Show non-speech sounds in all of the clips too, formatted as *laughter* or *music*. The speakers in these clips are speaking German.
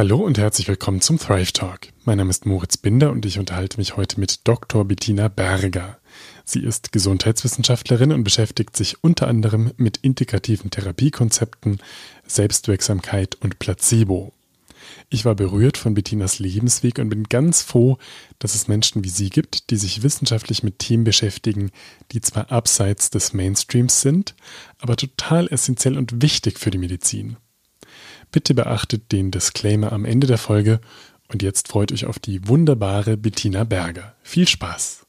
Hallo und herzlich willkommen zum Thrive Talk. Mein Name ist Moritz Binder und ich unterhalte mich heute mit Dr. Bettina Berger. Sie ist Gesundheitswissenschaftlerin und beschäftigt sich unter anderem mit integrativen Therapiekonzepten, Selbstwirksamkeit und Placebo. Ich war berührt von Bettinas Lebensweg und bin ganz froh, dass es Menschen wie sie gibt, die sich wissenschaftlich mit Themen beschäftigen, die zwar abseits des Mainstreams sind, aber total essentiell und wichtig für die Medizin. Bitte beachtet den Disclaimer am Ende der Folge und jetzt freut euch auf die wunderbare Bettina Berger. Viel Spaß!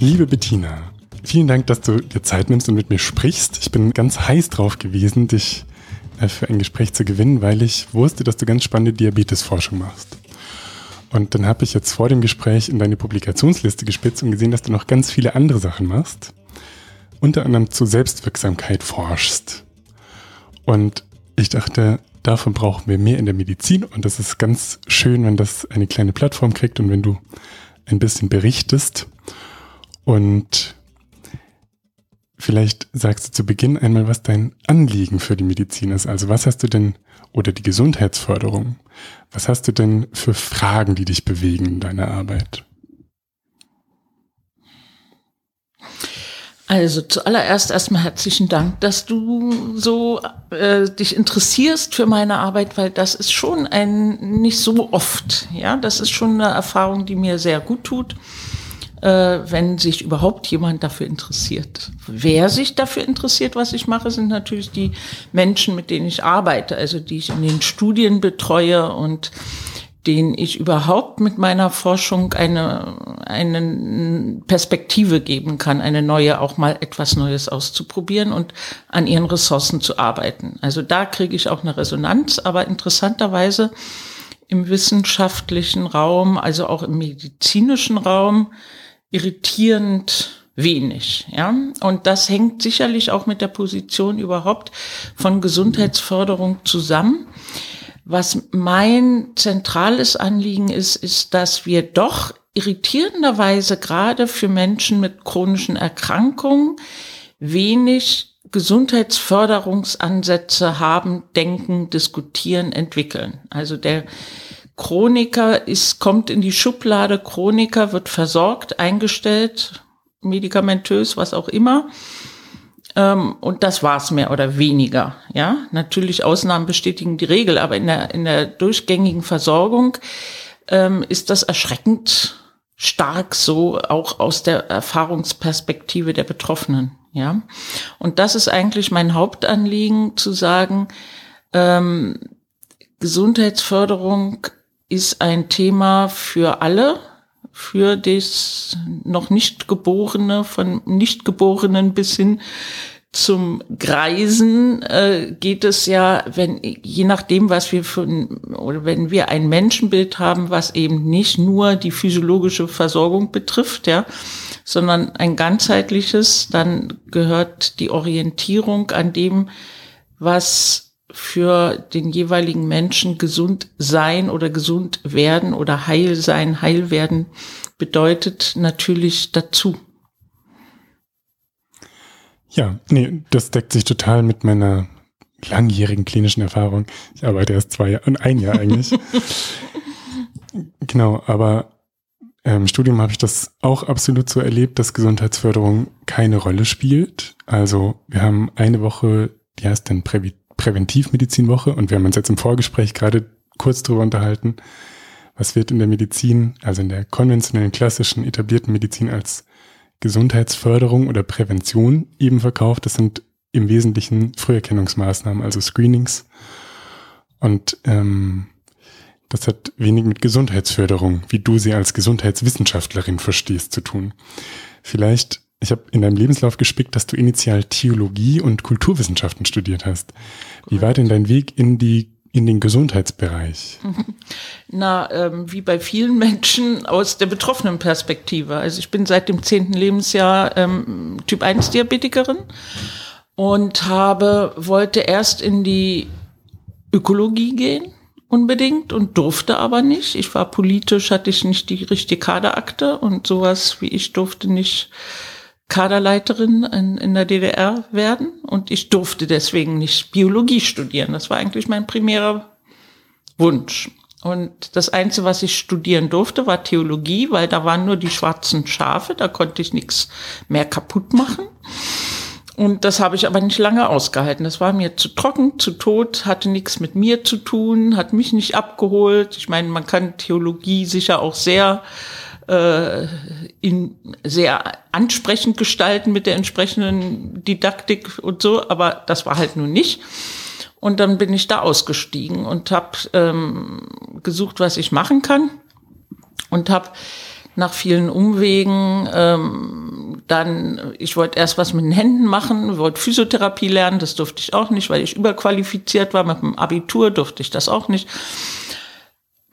Liebe Bettina, vielen Dank, dass du dir Zeit nimmst und mit mir sprichst. Ich bin ganz heiß drauf gewesen, dich äh, für ein Gespräch zu gewinnen, weil ich wusste, dass du ganz spannende Diabetesforschung machst. Und dann habe ich jetzt vor dem Gespräch in deine Publikationsliste gespitzt und gesehen, dass du noch ganz viele andere Sachen machst. Unter anderem zur Selbstwirksamkeit forschst. Und ich dachte, davon brauchen wir mehr in der Medizin und das ist ganz schön, wenn das eine kleine Plattform kriegt und wenn du ein bisschen berichtest. Und vielleicht sagst du zu Beginn einmal, was dein Anliegen für die Medizin ist. Also was hast du denn, oder die Gesundheitsförderung, was hast du denn für Fragen, die dich bewegen in deiner Arbeit? Also zuallererst erstmal herzlichen Dank, dass du so äh, dich interessierst für meine Arbeit, weil das ist schon ein nicht so oft. Ja, das ist schon eine Erfahrung, die mir sehr gut tut wenn sich überhaupt jemand dafür interessiert. Wer sich dafür interessiert, was ich mache, sind natürlich die Menschen, mit denen ich arbeite, also die ich in den Studien betreue und denen ich überhaupt mit meiner Forschung eine, eine Perspektive geben kann, eine neue, auch mal etwas Neues auszuprobieren und an ihren Ressourcen zu arbeiten. Also da kriege ich auch eine Resonanz, aber interessanterweise im wissenschaftlichen Raum, also auch im medizinischen Raum, irritierend wenig, ja. Und das hängt sicherlich auch mit der Position überhaupt von Gesundheitsförderung zusammen. Was mein zentrales Anliegen ist, ist, dass wir doch irritierenderweise gerade für Menschen mit chronischen Erkrankungen wenig Gesundheitsförderungsansätze haben, denken, diskutieren, entwickeln. Also der Chroniker ist, kommt in die Schublade, Chroniker wird versorgt, eingestellt, medikamentös, was auch immer. Ähm, und das war's mehr oder weniger. Ja, natürlich Ausnahmen bestätigen die Regel, aber in der, in der durchgängigen Versorgung ähm, ist das erschreckend stark so auch aus der Erfahrungsperspektive der Betroffenen. Ja, und das ist eigentlich mein Hauptanliegen zu sagen, ähm, Gesundheitsförderung ist ein Thema für alle, für das noch nicht Geborene, von Nichtgeborenen bis hin zum Greisen äh, geht es ja, wenn je nachdem, was wir von oder wenn wir ein Menschenbild haben, was eben nicht nur die physiologische Versorgung betrifft, ja, sondern ein ganzheitliches, dann gehört die Orientierung an dem, was für den jeweiligen Menschen gesund sein oder gesund werden oder heil sein, heil werden bedeutet natürlich dazu. Ja, nee, das deckt sich total mit meiner langjährigen klinischen Erfahrung. Ich arbeite erst zwei Jahre, ein Jahr eigentlich. *laughs* genau, aber im Studium habe ich das auch absolut so erlebt, dass Gesundheitsförderung keine Rolle spielt. Also wir haben eine Woche, die heißt dann Prävi Präventivmedizinwoche und wir haben uns jetzt im Vorgespräch gerade kurz darüber unterhalten, was wird in der Medizin, also in der konventionellen, klassischen, etablierten Medizin als Gesundheitsförderung oder Prävention eben verkauft. Das sind im Wesentlichen Früherkennungsmaßnahmen, also Screenings. Und ähm, das hat wenig mit Gesundheitsförderung, wie du sie als Gesundheitswissenschaftlerin verstehst, zu tun. Vielleicht ich habe in deinem Lebenslauf gespickt, dass du initial Theologie und Kulturwissenschaften studiert hast. Wie war denn dein Weg in die in den Gesundheitsbereich? *laughs* Na, ähm, wie bei vielen Menschen aus der betroffenen Perspektive. Also ich bin seit dem zehnten Lebensjahr ähm, Typ 1 Diabetikerin und habe, wollte erst in die Ökologie gehen unbedingt und durfte aber nicht. Ich war politisch, hatte ich nicht die richtige Kaderakte und sowas wie ich durfte nicht Kaderleiterin in, in der DDR werden und ich durfte deswegen nicht Biologie studieren. Das war eigentlich mein primärer Wunsch. Und das Einzige, was ich studieren durfte, war Theologie, weil da waren nur die schwarzen Schafe, da konnte ich nichts mehr kaputt machen. Und das habe ich aber nicht lange ausgehalten. Das war mir zu trocken, zu tot, hatte nichts mit mir zu tun, hat mich nicht abgeholt. Ich meine, man kann Theologie sicher auch sehr äh, in sehr ansprechend gestalten mit der entsprechenden Didaktik und so, aber das war halt nur nicht. Und dann bin ich da ausgestiegen und habe ähm, gesucht, was ich machen kann und habe nach vielen Umwegen ähm, dann, ich wollte erst was mit den Händen machen, wollte Physiotherapie lernen, das durfte ich auch nicht, weil ich überqualifiziert war. Mit dem Abitur durfte ich das auch nicht.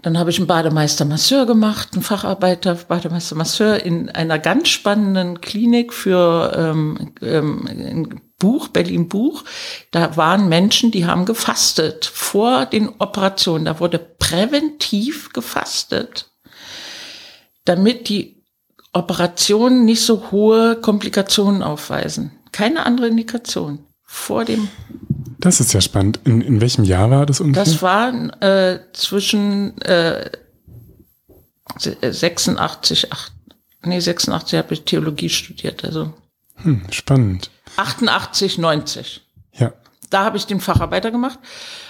Dann habe ich einen Bademeister Masseur gemacht, einen Facharbeiter Bademeister Masseur in einer ganz spannenden Klinik für ähm, ähm, ein Buch, Berlin Buch. Da waren Menschen, die haben gefastet vor den Operationen. Da wurde präventiv gefastet damit die Operationen nicht so hohe Komplikationen aufweisen. Keine andere Indikation vor dem. Das ist ja spannend. In, in welchem Jahr war das ungefähr? Das war äh, zwischen äh, 86, 8, nee, 86 habe ich Theologie studiert, also. Hm, spannend. 88, 90. Ja. Da habe ich den Facharbeiter gemacht.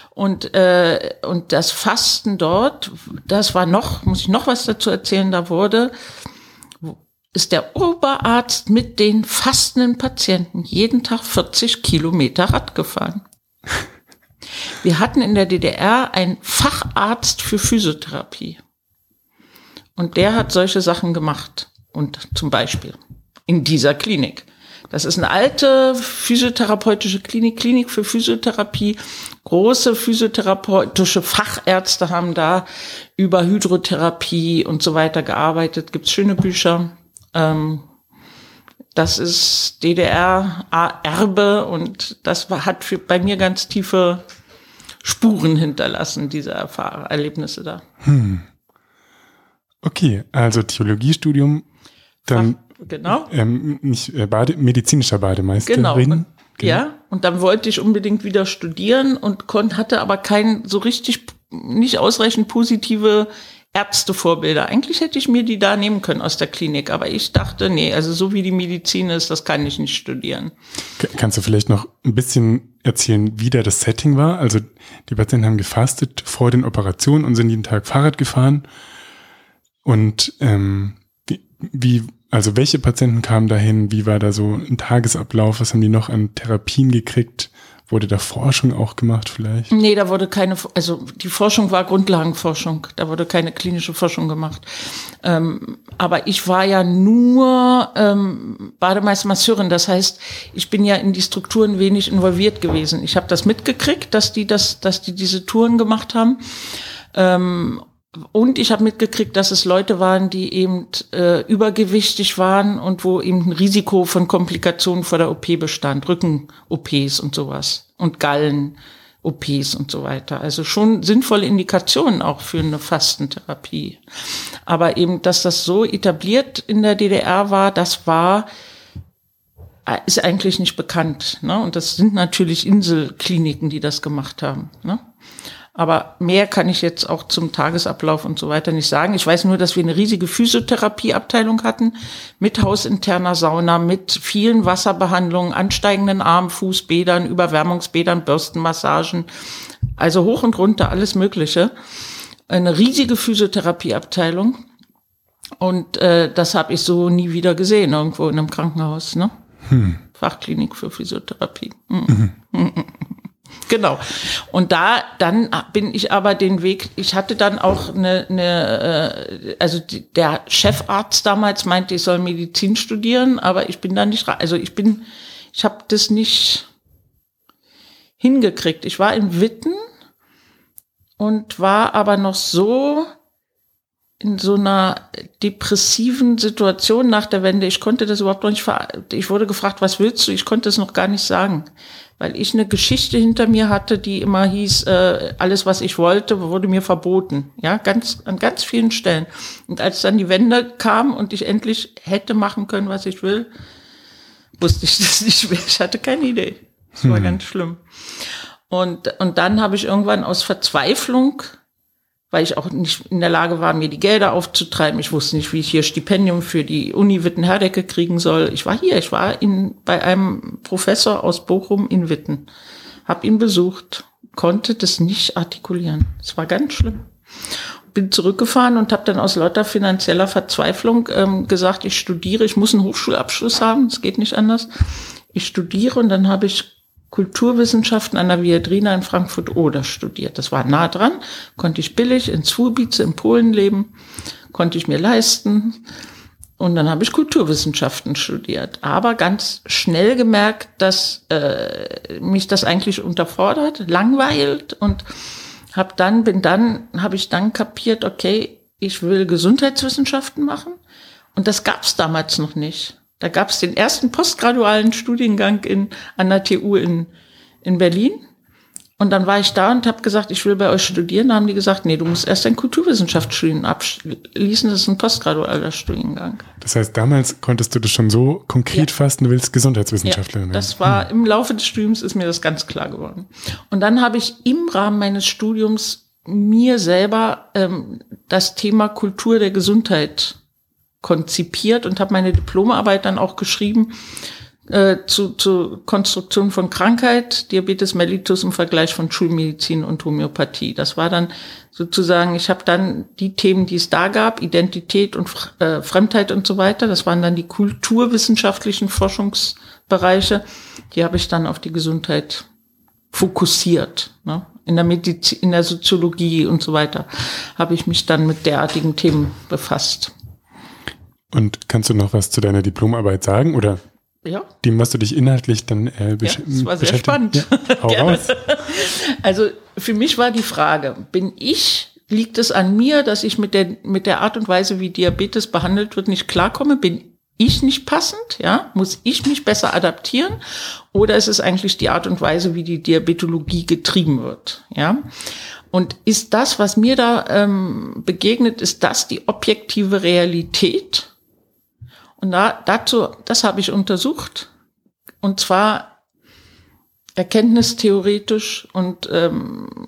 Und, äh, und das Fasten dort, das war noch, muss ich noch was dazu erzählen, da wurde, ist der Oberarzt mit den fastenden Patienten jeden Tag 40 Kilometer Rad gefahren. Wir hatten in der DDR einen Facharzt für Physiotherapie. Und der hat solche Sachen gemacht. Und zum Beispiel in dieser Klinik. Das ist eine alte physiotherapeutische Klinik, Klinik für Physiotherapie. Große physiotherapeutische Fachärzte haben da über Hydrotherapie und so weiter gearbeitet. Gibt's schöne Bücher. Ähm, das ist DDR-Erbe und das hat bei mir ganz tiefe Spuren hinterlassen, diese Erfahr Erlebnisse da. Hm. Okay, also Theologiestudium, dann Fach Genau. Ähm, nicht äh, Bade, medizinischer Bademeisterin. Genau. Und, genau. Ja, und dann wollte ich unbedingt wieder studieren und konnte, hatte aber kein so richtig, nicht ausreichend positive Ärztevorbilder. Eigentlich hätte ich mir die da nehmen können aus der Klinik, aber ich dachte, nee, also so wie die Medizin ist, das kann ich nicht studieren. Kannst du vielleicht noch ein bisschen erzählen, wie da das Setting war? Also die Patienten haben gefastet vor den Operationen und sind jeden Tag Fahrrad gefahren. Und ähm, wie, also welche Patienten kamen dahin? Wie war da so ein Tagesablauf? Was haben die noch an Therapien gekriegt? Wurde da Forschung auch gemacht vielleicht? Nee, da wurde keine, also die Forschung war Grundlagenforschung. Da wurde keine klinische Forschung gemacht. Ähm, aber ich war ja nur ähm, Bademeister-Masseurin. Das heißt, ich bin ja in die Strukturen wenig involviert gewesen. Ich habe das mitgekriegt, dass die das, dass die diese Touren gemacht haben. Ähm, und ich habe mitgekriegt, dass es Leute waren, die eben äh, übergewichtig waren und wo eben ein Risiko von Komplikationen vor der OP bestand, Rücken-OPs und sowas und Gallen-OPs und so weiter. Also schon sinnvolle Indikationen auch für eine Fastentherapie. Aber eben, dass das so etabliert in der DDR war, das war äh, ist eigentlich nicht bekannt. Ne? Und das sind natürlich Inselkliniken, die das gemacht haben. Ne? Aber mehr kann ich jetzt auch zum Tagesablauf und so weiter nicht sagen. Ich weiß nur, dass wir eine riesige Physiotherapieabteilung hatten mit hausinterner Sauna, mit vielen Wasserbehandlungen, ansteigenden Arm, Fußbädern, Überwärmungsbädern, Bürstenmassagen, also hoch und runter alles Mögliche. Eine riesige Physiotherapieabteilung. Und äh, das habe ich so nie wieder gesehen, irgendwo in einem Krankenhaus. Ne? Hm. Fachklinik für Physiotherapie. Mhm. Mhm. Genau. Und da, dann bin ich aber den Weg, ich hatte dann auch eine, eine äh, also die, der Chefarzt damals meinte, ich soll Medizin studieren, aber ich bin da nicht, also ich bin, ich habe das nicht hingekriegt. Ich war in Witten und war aber noch so in so einer depressiven Situation nach der Wende. Ich konnte das überhaupt noch nicht Ich wurde gefragt, was willst du? Ich konnte es noch gar nicht sagen. Weil ich eine Geschichte hinter mir hatte, die immer hieß, äh, alles, was ich wollte, wurde mir verboten. Ja, ganz, an ganz vielen Stellen. Und als dann die Wende kam und ich endlich hätte machen können, was ich will, wusste ich *laughs* das nicht mehr. Ich hatte keine Idee. Das war hm. ganz schlimm. Und, und dann habe ich irgendwann aus Verzweiflung weil ich auch nicht in der Lage war, mir die Gelder aufzutreiben. Ich wusste nicht, wie ich hier Stipendium für die Uni Witten-Herdecke kriegen soll. Ich war hier, ich war in, bei einem Professor aus Bochum in Witten, habe ihn besucht, konnte das nicht artikulieren. Es war ganz schlimm. Bin zurückgefahren und habe dann aus lauter finanzieller Verzweiflung ähm, gesagt, ich studiere, ich muss einen Hochschulabschluss haben, es geht nicht anders. Ich studiere und dann habe ich Kulturwissenschaften an der Viadrina in Frankfurt-Oder studiert. Das war nah dran, konnte ich billig in Zwobice in Polen leben, konnte ich mir leisten. Und dann habe ich Kulturwissenschaften studiert, aber ganz schnell gemerkt, dass äh, mich das eigentlich unterfordert, langweilt und habe dann bin dann habe ich dann kapiert, okay, ich will Gesundheitswissenschaften machen und das gab es damals noch nicht. Da gab es den ersten postgradualen Studiengang in, an der TU in, in Berlin. Und dann war ich da und habe gesagt, ich will bei euch studieren. Da haben die gesagt, nee, du musst erst ein Kulturwissenschaftsstudium abschließen. Das ist ein postgradualer Studiengang. Das heißt, damals konntest du das schon so konkret ja. fassen, du willst Gesundheitswissenschaftlerin ja, Das war hm. im Laufe des Studiums ist mir das ganz klar geworden. Und dann habe ich im Rahmen meines Studiums mir selber ähm, das Thema Kultur der Gesundheit konzipiert und habe meine Diplomarbeit dann auch geschrieben äh, zu, zu Konstruktion von Krankheit, Diabetes mellitus im Vergleich von Schulmedizin und Homöopathie. Das war dann sozusagen, ich habe dann die Themen, die es da gab, Identität und äh, Fremdheit und so weiter, das waren dann die kulturwissenschaftlichen Forschungsbereiche, die habe ich dann auf die Gesundheit fokussiert. Ne? In der Medizin, in der Soziologie und so weiter habe ich mich dann mit derartigen Themen befasst. Und kannst du noch was zu deiner Diplomarbeit sagen oder ja. dem, was du dich inhaltlich dann äh, besch ja, das war sehr spannend. Ja, hau raus. *laughs* Also für mich war die Frage, bin ich, liegt es an mir, dass ich mit der, mit der Art und Weise, wie Diabetes behandelt wird, nicht klarkomme? Bin ich nicht passend? Ja, muss ich mich besser adaptieren? Oder ist es eigentlich die Art und Weise, wie die Diabetologie getrieben wird? Ja. Und ist das, was mir da ähm, begegnet, ist das die objektive Realität? Und da, dazu, das habe ich untersucht. Und zwar erkenntnistheoretisch und ähm,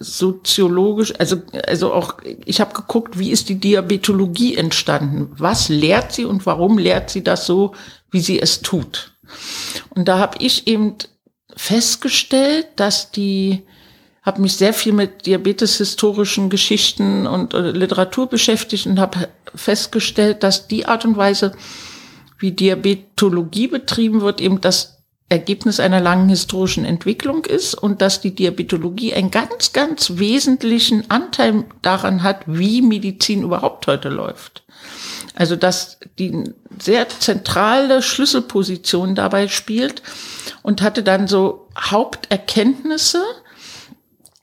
soziologisch, also, also auch, ich habe geguckt, wie ist die Diabetologie entstanden? Was lehrt sie und warum lehrt sie das so, wie sie es tut? Und da habe ich eben festgestellt, dass die habe mich sehr viel mit diabeteshistorischen Geschichten und äh, Literatur beschäftigt und habe festgestellt, dass die Art und Weise, wie Diabetologie betrieben wird, eben das Ergebnis einer langen historischen Entwicklung ist und dass die Diabetologie einen ganz, ganz wesentlichen Anteil daran hat, wie Medizin überhaupt heute läuft. Also dass die sehr zentrale Schlüsselposition dabei spielt und hatte dann so Haupterkenntnisse,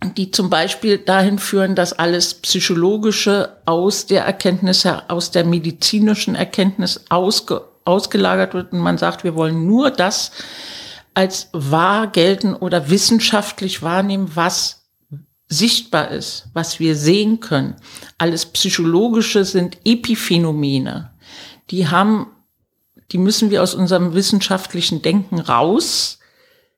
die zum Beispiel dahin führen, dass alles Psychologische aus der Erkenntnis, aus der medizinischen Erkenntnis ausge, ausgelagert wird und man sagt, wir wollen nur das als wahr gelten oder wissenschaftlich wahrnehmen, was sichtbar ist, was wir sehen können. Alles Psychologische sind Epiphänomene. Die haben, die müssen wir aus unserem wissenschaftlichen Denken raus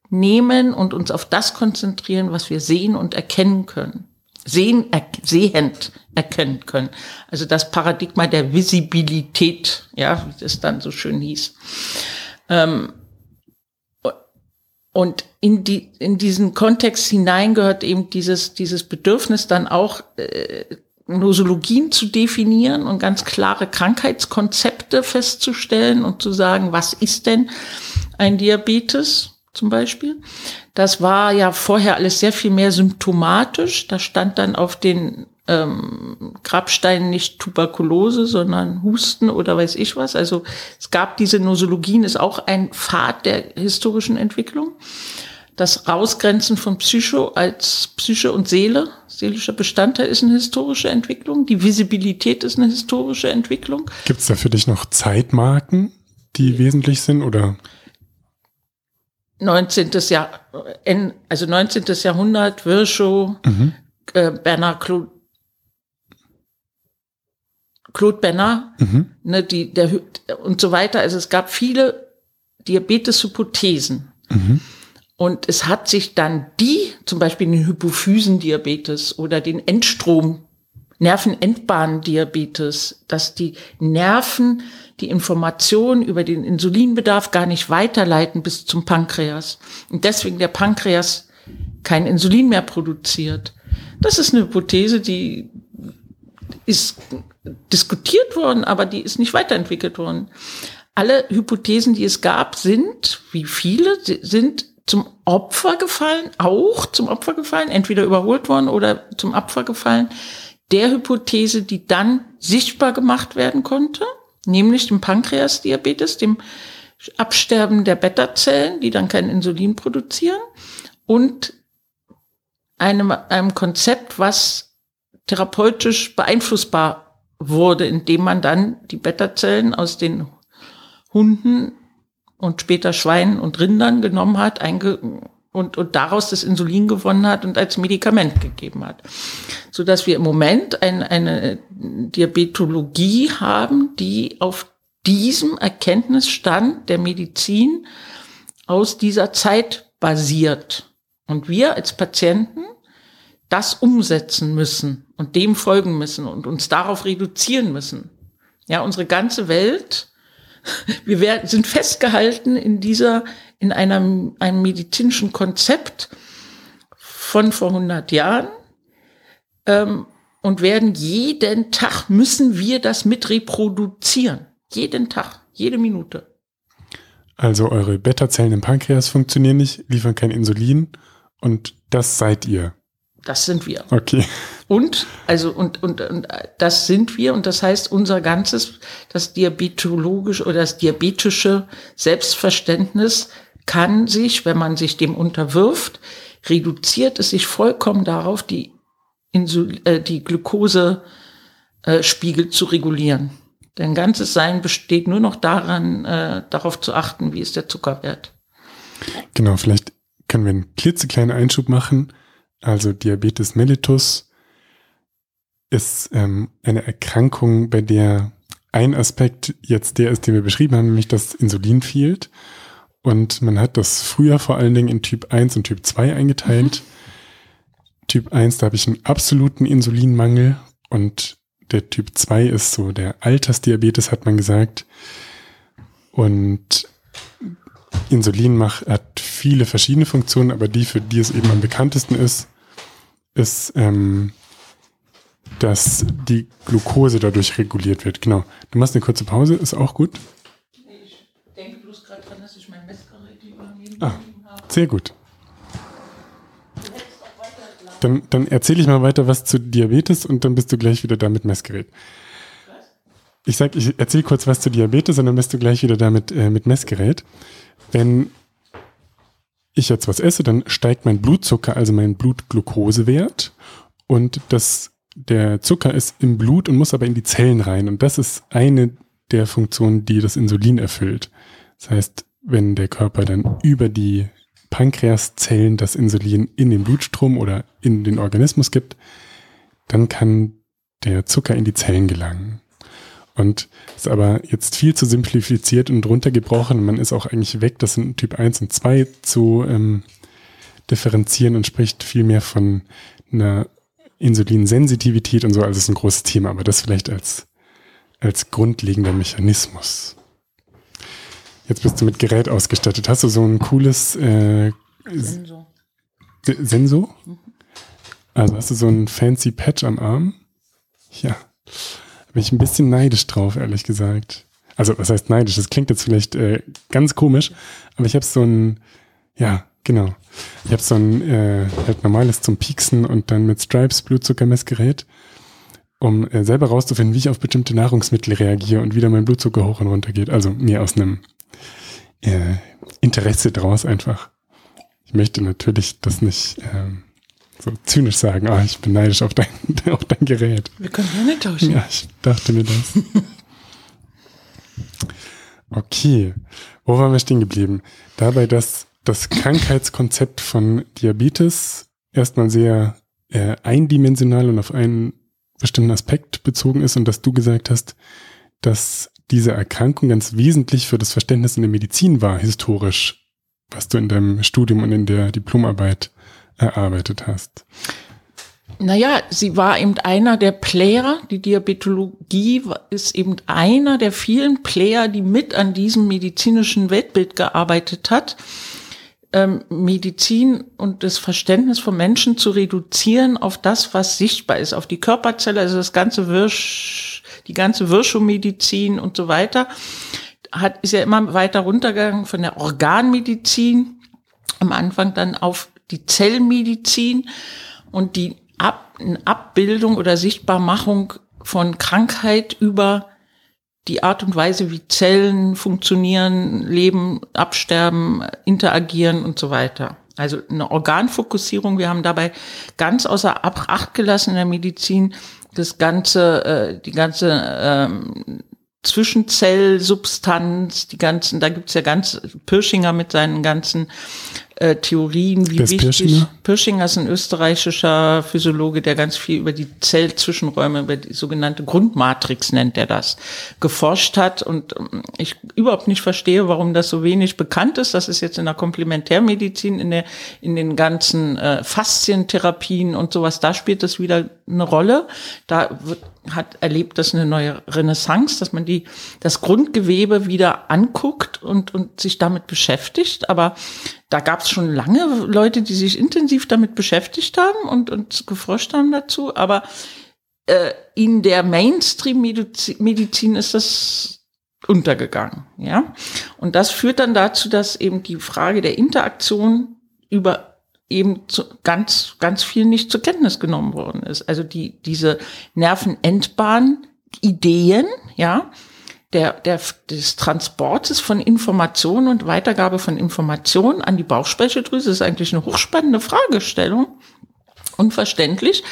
nehmen und uns auf das konzentrieren, was wir sehen und erkennen können. Sehen, er, sehend erkennen können. Also das Paradigma der Visibilität, ja, wie das dann so schön hieß. Ähm, und in, die, in diesen Kontext hinein gehört eben dieses, dieses Bedürfnis dann auch, äh, Nosologien zu definieren und ganz klare Krankheitskonzepte festzustellen und zu sagen, was ist denn ein Diabetes? Zum Beispiel. Das war ja vorher alles sehr viel mehr symptomatisch. Da stand dann auf den ähm, Grabsteinen nicht Tuberkulose, sondern Husten oder weiß ich was. Also es gab diese Nosologien, ist auch ein Pfad der historischen Entwicklung. Das Rausgrenzen von Psycho als Psyche und Seele, seelischer Bestandteil, ist eine historische Entwicklung. Die Visibilität ist eine historische Entwicklung. Gibt es da für dich noch Zeitmarken, die wesentlich sind oder? 19. Jahr, also 19. Jahrhundert, Virchow, mhm. äh, Bernard Claude, Claude Bernard, mhm. ne, die, der, und so weiter. Also es gab viele Diabetes-Hypothesen. Mhm. Und es hat sich dann die, zum Beispiel den Hypophysendiabetes oder den Endstrom, Nervenendbahndiabetes, dass die Nerven die Information über den Insulinbedarf gar nicht weiterleiten bis zum Pankreas. Und deswegen der Pankreas kein Insulin mehr produziert. Das ist eine Hypothese, die ist diskutiert worden, aber die ist nicht weiterentwickelt worden. Alle Hypothesen, die es gab, sind, wie viele, sind zum Opfer gefallen, auch zum Opfer gefallen, entweder überholt worden oder zum Opfer gefallen, der Hypothese, die dann sichtbar gemacht werden konnte, nämlich dem Pankreasdiabetes, dem Absterben der Beta-Zellen, die dann kein Insulin produzieren und einem, einem Konzept, was therapeutisch beeinflussbar wurde, indem man dann die Beta-Zellen aus den Hunden und später Schweinen und Rindern genommen hat einge und, und daraus das Insulin gewonnen hat und als Medikament gegeben hat. So dass wir im Moment ein, eine Diabetologie haben, die auf diesem Erkenntnisstand der Medizin aus dieser Zeit basiert. Und wir als Patienten das umsetzen müssen und dem folgen müssen und uns darauf reduzieren müssen. Ja, unsere ganze Welt *laughs* wir sind festgehalten in dieser, in einem, einem medizinischen Konzept von vor 100 Jahren ähm, und werden jeden Tag müssen wir das mit reproduzieren. Jeden Tag, jede Minute. Also eure Beta-Zellen im Pankreas funktionieren nicht, liefern kein Insulin und das seid ihr. Das sind wir. Okay. Und, also, und, und, und das sind wir und das heißt, unser ganzes, das diabetologische oder das diabetische Selbstverständnis kann sich, wenn man sich dem unterwirft, reduziert es sich vollkommen darauf, die, Insul äh, die Glukosespiegel äh, zu regulieren. Dein ganzes Sein besteht nur noch daran, äh, darauf zu achten, wie ist der Zuckerwert. Genau, vielleicht können wir einen klitzekleinen Einschub machen also Diabetes mellitus, ist ähm, eine Erkrankung, bei der ein Aspekt jetzt der ist, den wir beschrieben haben, nämlich das Insulin fehlt. Und man hat das früher vor allen Dingen in Typ 1 und Typ 2 eingeteilt. Mhm. Typ 1, da habe ich einen absoluten Insulinmangel und der Typ 2 ist so der Altersdiabetes, hat man gesagt. Und Insulin macht, hat viele verschiedene Funktionen, aber die, für die es eben am bekanntesten ist, ist, ähm, dass die Glucose dadurch reguliert wird. Genau. Du machst eine kurze Pause, ist auch gut. Ich denke bloß gerade dran, dass ich mein Messgerät übernehmen ah. Sehr gut. Dann, dann erzähle ich mal weiter was zu Diabetes und dann bist du gleich wieder da mit Messgerät. Ich sag, ich erzähle kurz was zu Diabetes und dann bist du gleich wieder da mit, äh, mit Messgerät. Wenn ich jetzt was esse, dann steigt mein Blutzucker, also mein Blutglukosewert und das, der Zucker ist im Blut und muss aber in die Zellen rein und das ist eine der Funktionen, die das Insulin erfüllt. Das heißt, wenn der Körper dann über die Pankreaszellen das Insulin in den Blutstrom oder in den Organismus gibt, dann kann der Zucker in die Zellen gelangen. Und ist aber jetzt viel zu simplifiziert und runtergebrochen. Man ist auch eigentlich weg, das sind Typ 1 und 2 zu ähm, differenzieren und spricht viel mehr von einer Insulinsensitivität und so. Also ist ein großes Thema, aber das vielleicht als, als grundlegender Mechanismus. Jetzt bist du mit Gerät ausgestattet. Hast du so ein cooles äh, Sensor? Sensor? Mhm. Also hast du so ein fancy Patch am Arm? Ja bin ich ein bisschen neidisch drauf, ehrlich gesagt. Also, was heißt neidisch? Das klingt jetzt vielleicht äh, ganz komisch, aber ich habe so ein, ja, genau. Ich habe so ein äh, halt normales zum Pieksen und dann mit Stripes Blutzuckermessgerät, um äh, selber rauszufinden, wie ich auf bestimmte Nahrungsmittel reagiere und wie da mein Blutzucker hoch und runter geht. Also mir aus einem äh, Interesse draus einfach. ich möchte natürlich das nicht ähm, so zynisch sagen, ah, ich bin neidisch auf dein, *laughs* auf dein Gerät. Wir können ja nicht tauschen. Ja, ich dachte mir das. *laughs* Okay, wo waren wir stehen geblieben? Dabei, dass das Krankheitskonzept von Diabetes erstmal sehr äh, eindimensional und auf einen bestimmten Aspekt bezogen ist und dass du gesagt hast, dass diese Erkrankung ganz wesentlich für das Verständnis in der Medizin war, historisch, was du in deinem Studium und in der Diplomarbeit erarbeitet hast. Naja, sie war eben einer der Player. Die Diabetologie ist eben einer der vielen Player, die mit an diesem medizinischen Weltbild gearbeitet hat. Ähm, Medizin und das Verständnis von Menschen zu reduzieren auf das, was sichtbar ist, auf die Körperzelle, also das ganze Wirsch, die ganze Wirschomedizin und so weiter, hat, ist ja immer weiter runtergegangen von der Organmedizin, am Anfang dann auf die Zellmedizin und die Ab Abbildung oder Sichtbarmachung von Krankheit über die Art und Weise, wie Zellen funktionieren, leben, absterben, interagieren und so weiter. Also eine Organfokussierung. Wir haben dabei ganz außer Acht gelassen in der Medizin das ganze, äh, die ganze ähm, Zwischenzellsubstanz, die ganzen, da gibt's ja ganz Pirschinger mit seinen ganzen äh, Theorien, wie wichtig. Pirschinger? Pirschinger ist ein österreichischer Physiologe, der ganz viel über die Zellzwischenräume, über die sogenannte Grundmatrix nennt er das, geforscht hat und ähm, ich überhaupt nicht verstehe, warum das so wenig bekannt ist. Das ist jetzt in der Komplementärmedizin, in der, in den ganzen äh, Faszientherapien und sowas, da spielt das wieder eine Rolle. Da wird hat erlebt das eine neue Renaissance, dass man die, das Grundgewebe wieder anguckt und, und sich damit beschäftigt. Aber da gab es schon lange Leute, die sich intensiv damit beschäftigt haben und, und geforscht haben dazu. Aber äh, in der Mainstream-Medizin ist das untergegangen. Ja, und das führt dann dazu, dass eben die Frage der Interaktion über eben zu, ganz, ganz viel nicht zur Kenntnis genommen worden ist. Also die, diese Nervenendbahn Ideen, ja, der, der, des Transportes von Informationen und Weitergabe von Informationen an die Bauchspeicheldrüse ist eigentlich eine hochspannende Fragestellung. Unverständlich,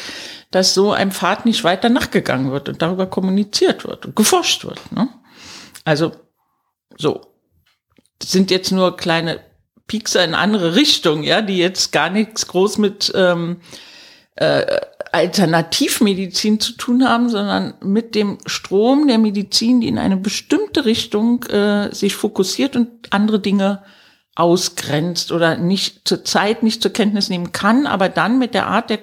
dass so einem Pfad nicht weiter nachgegangen wird und darüber kommuniziert wird und geforscht wird. Ne? Also so. Das sind jetzt nur kleine Piekser in andere Richtung, ja, die jetzt gar nichts groß mit ähm, äh, Alternativmedizin zu tun haben, sondern mit dem Strom der Medizin, die in eine bestimmte Richtung äh, sich fokussiert und andere Dinge ausgrenzt oder nicht zur Zeit nicht zur Kenntnis nehmen kann, aber dann mit der Art der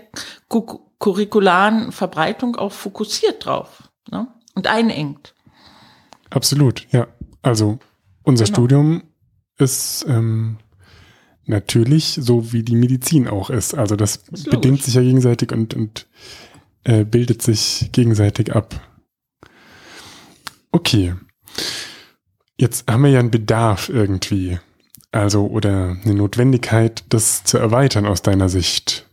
curricularen Verbreitung auch fokussiert drauf ne? und einengt. Absolut, ja. Also unser genau. Studium ist ähm, Natürlich, so wie die Medizin auch ist. Also das ist bedingt sich ja gegenseitig und, und äh, bildet sich gegenseitig ab. Okay. Jetzt haben wir ja einen Bedarf irgendwie. Also, oder eine Notwendigkeit, das zu erweitern aus deiner Sicht.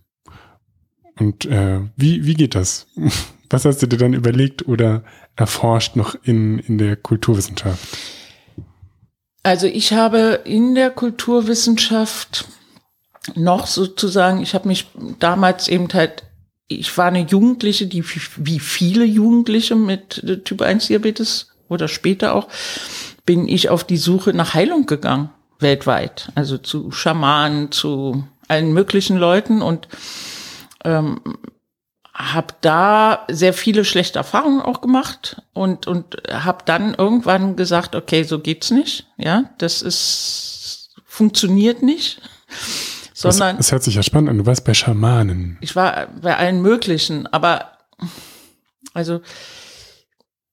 Und äh, wie, wie geht das? *laughs* Was hast du dir dann überlegt oder erforscht noch in, in der Kulturwissenschaft? Also ich habe in der Kulturwissenschaft noch sozusagen, ich habe mich damals eben halt, ich war eine Jugendliche, die wie viele Jugendliche mit Typ 1 Diabetes oder später auch, bin ich auf die Suche nach Heilung gegangen, weltweit. Also zu Schamanen, zu allen möglichen Leuten und ähm, habe da sehr viele schlechte Erfahrungen auch gemacht und und habe dann irgendwann gesagt, okay, so geht's nicht, ja, das ist funktioniert nicht, sondern es hört sich ja spannend an. Du warst bei Schamanen. Ich war bei allen möglichen, aber also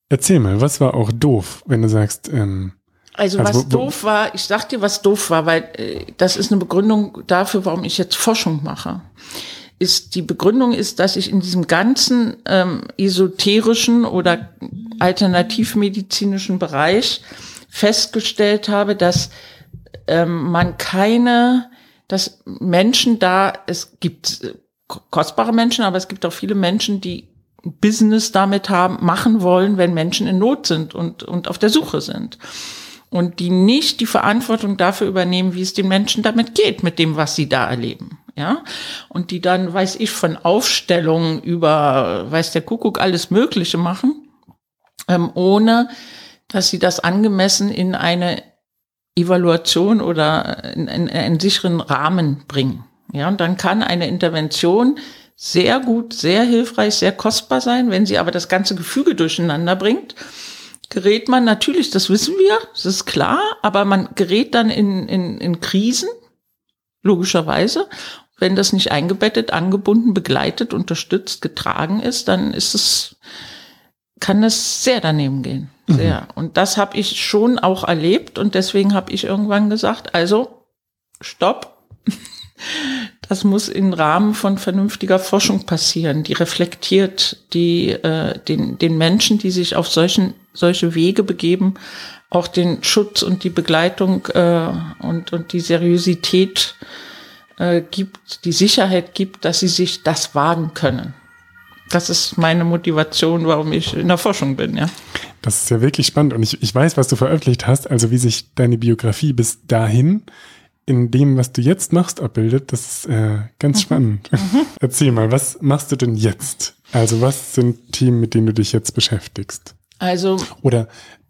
erzähl mal, was war auch doof, wenn du sagst ähm, also, also was wo, doof war, ich sag dir, was doof war, weil äh, das ist eine Begründung dafür, warum ich jetzt Forschung mache ist die Begründung ist, dass ich in diesem ganzen ähm, esoterischen oder alternativmedizinischen Bereich festgestellt habe, dass ähm, man keine, dass Menschen da, es gibt äh, kostbare Menschen, aber es gibt auch viele Menschen, die Business damit haben, machen wollen, wenn Menschen in Not sind und, und auf der Suche sind. und die nicht die Verantwortung dafür übernehmen, wie es den Menschen damit geht, mit dem, was sie da erleben. Ja, und die dann, weiß ich, von Aufstellungen über, weiß der Kuckuck, alles Mögliche machen, ähm, ohne dass sie das angemessen in eine Evaluation oder in, in, in einen sicheren Rahmen bringen. Ja, und dann kann eine Intervention sehr gut, sehr hilfreich, sehr kostbar sein. Wenn sie aber das ganze Gefüge durcheinander bringt, gerät man natürlich, das wissen wir, das ist klar, aber man gerät dann in, in, in Krisen, logischerweise. Wenn das nicht eingebettet, angebunden, begleitet, unterstützt, getragen ist, dann ist es, kann es sehr daneben gehen. Mhm. Sehr. Mhm. Und das habe ich schon auch erlebt und deswegen habe ich irgendwann gesagt, also stopp. *laughs* Das muss im Rahmen von vernünftiger Forschung passieren, die reflektiert die, äh, den, den Menschen, die sich auf solchen, solche Wege begeben, auch den Schutz und die Begleitung äh, und, und die Seriosität äh, gibt, die Sicherheit gibt, dass sie sich das wagen können. Das ist meine Motivation, warum ich in der Forschung bin, ja. Das ist ja wirklich spannend und ich, ich weiß, was du veröffentlicht hast, also wie sich deine Biografie bis dahin in dem, was du jetzt machst, abbildet. Das ist äh, ganz mhm. spannend. Mhm. *laughs* Erzähl mal, was machst du denn jetzt? Also was sind Themen, mit denen du dich jetzt beschäftigst? Also oder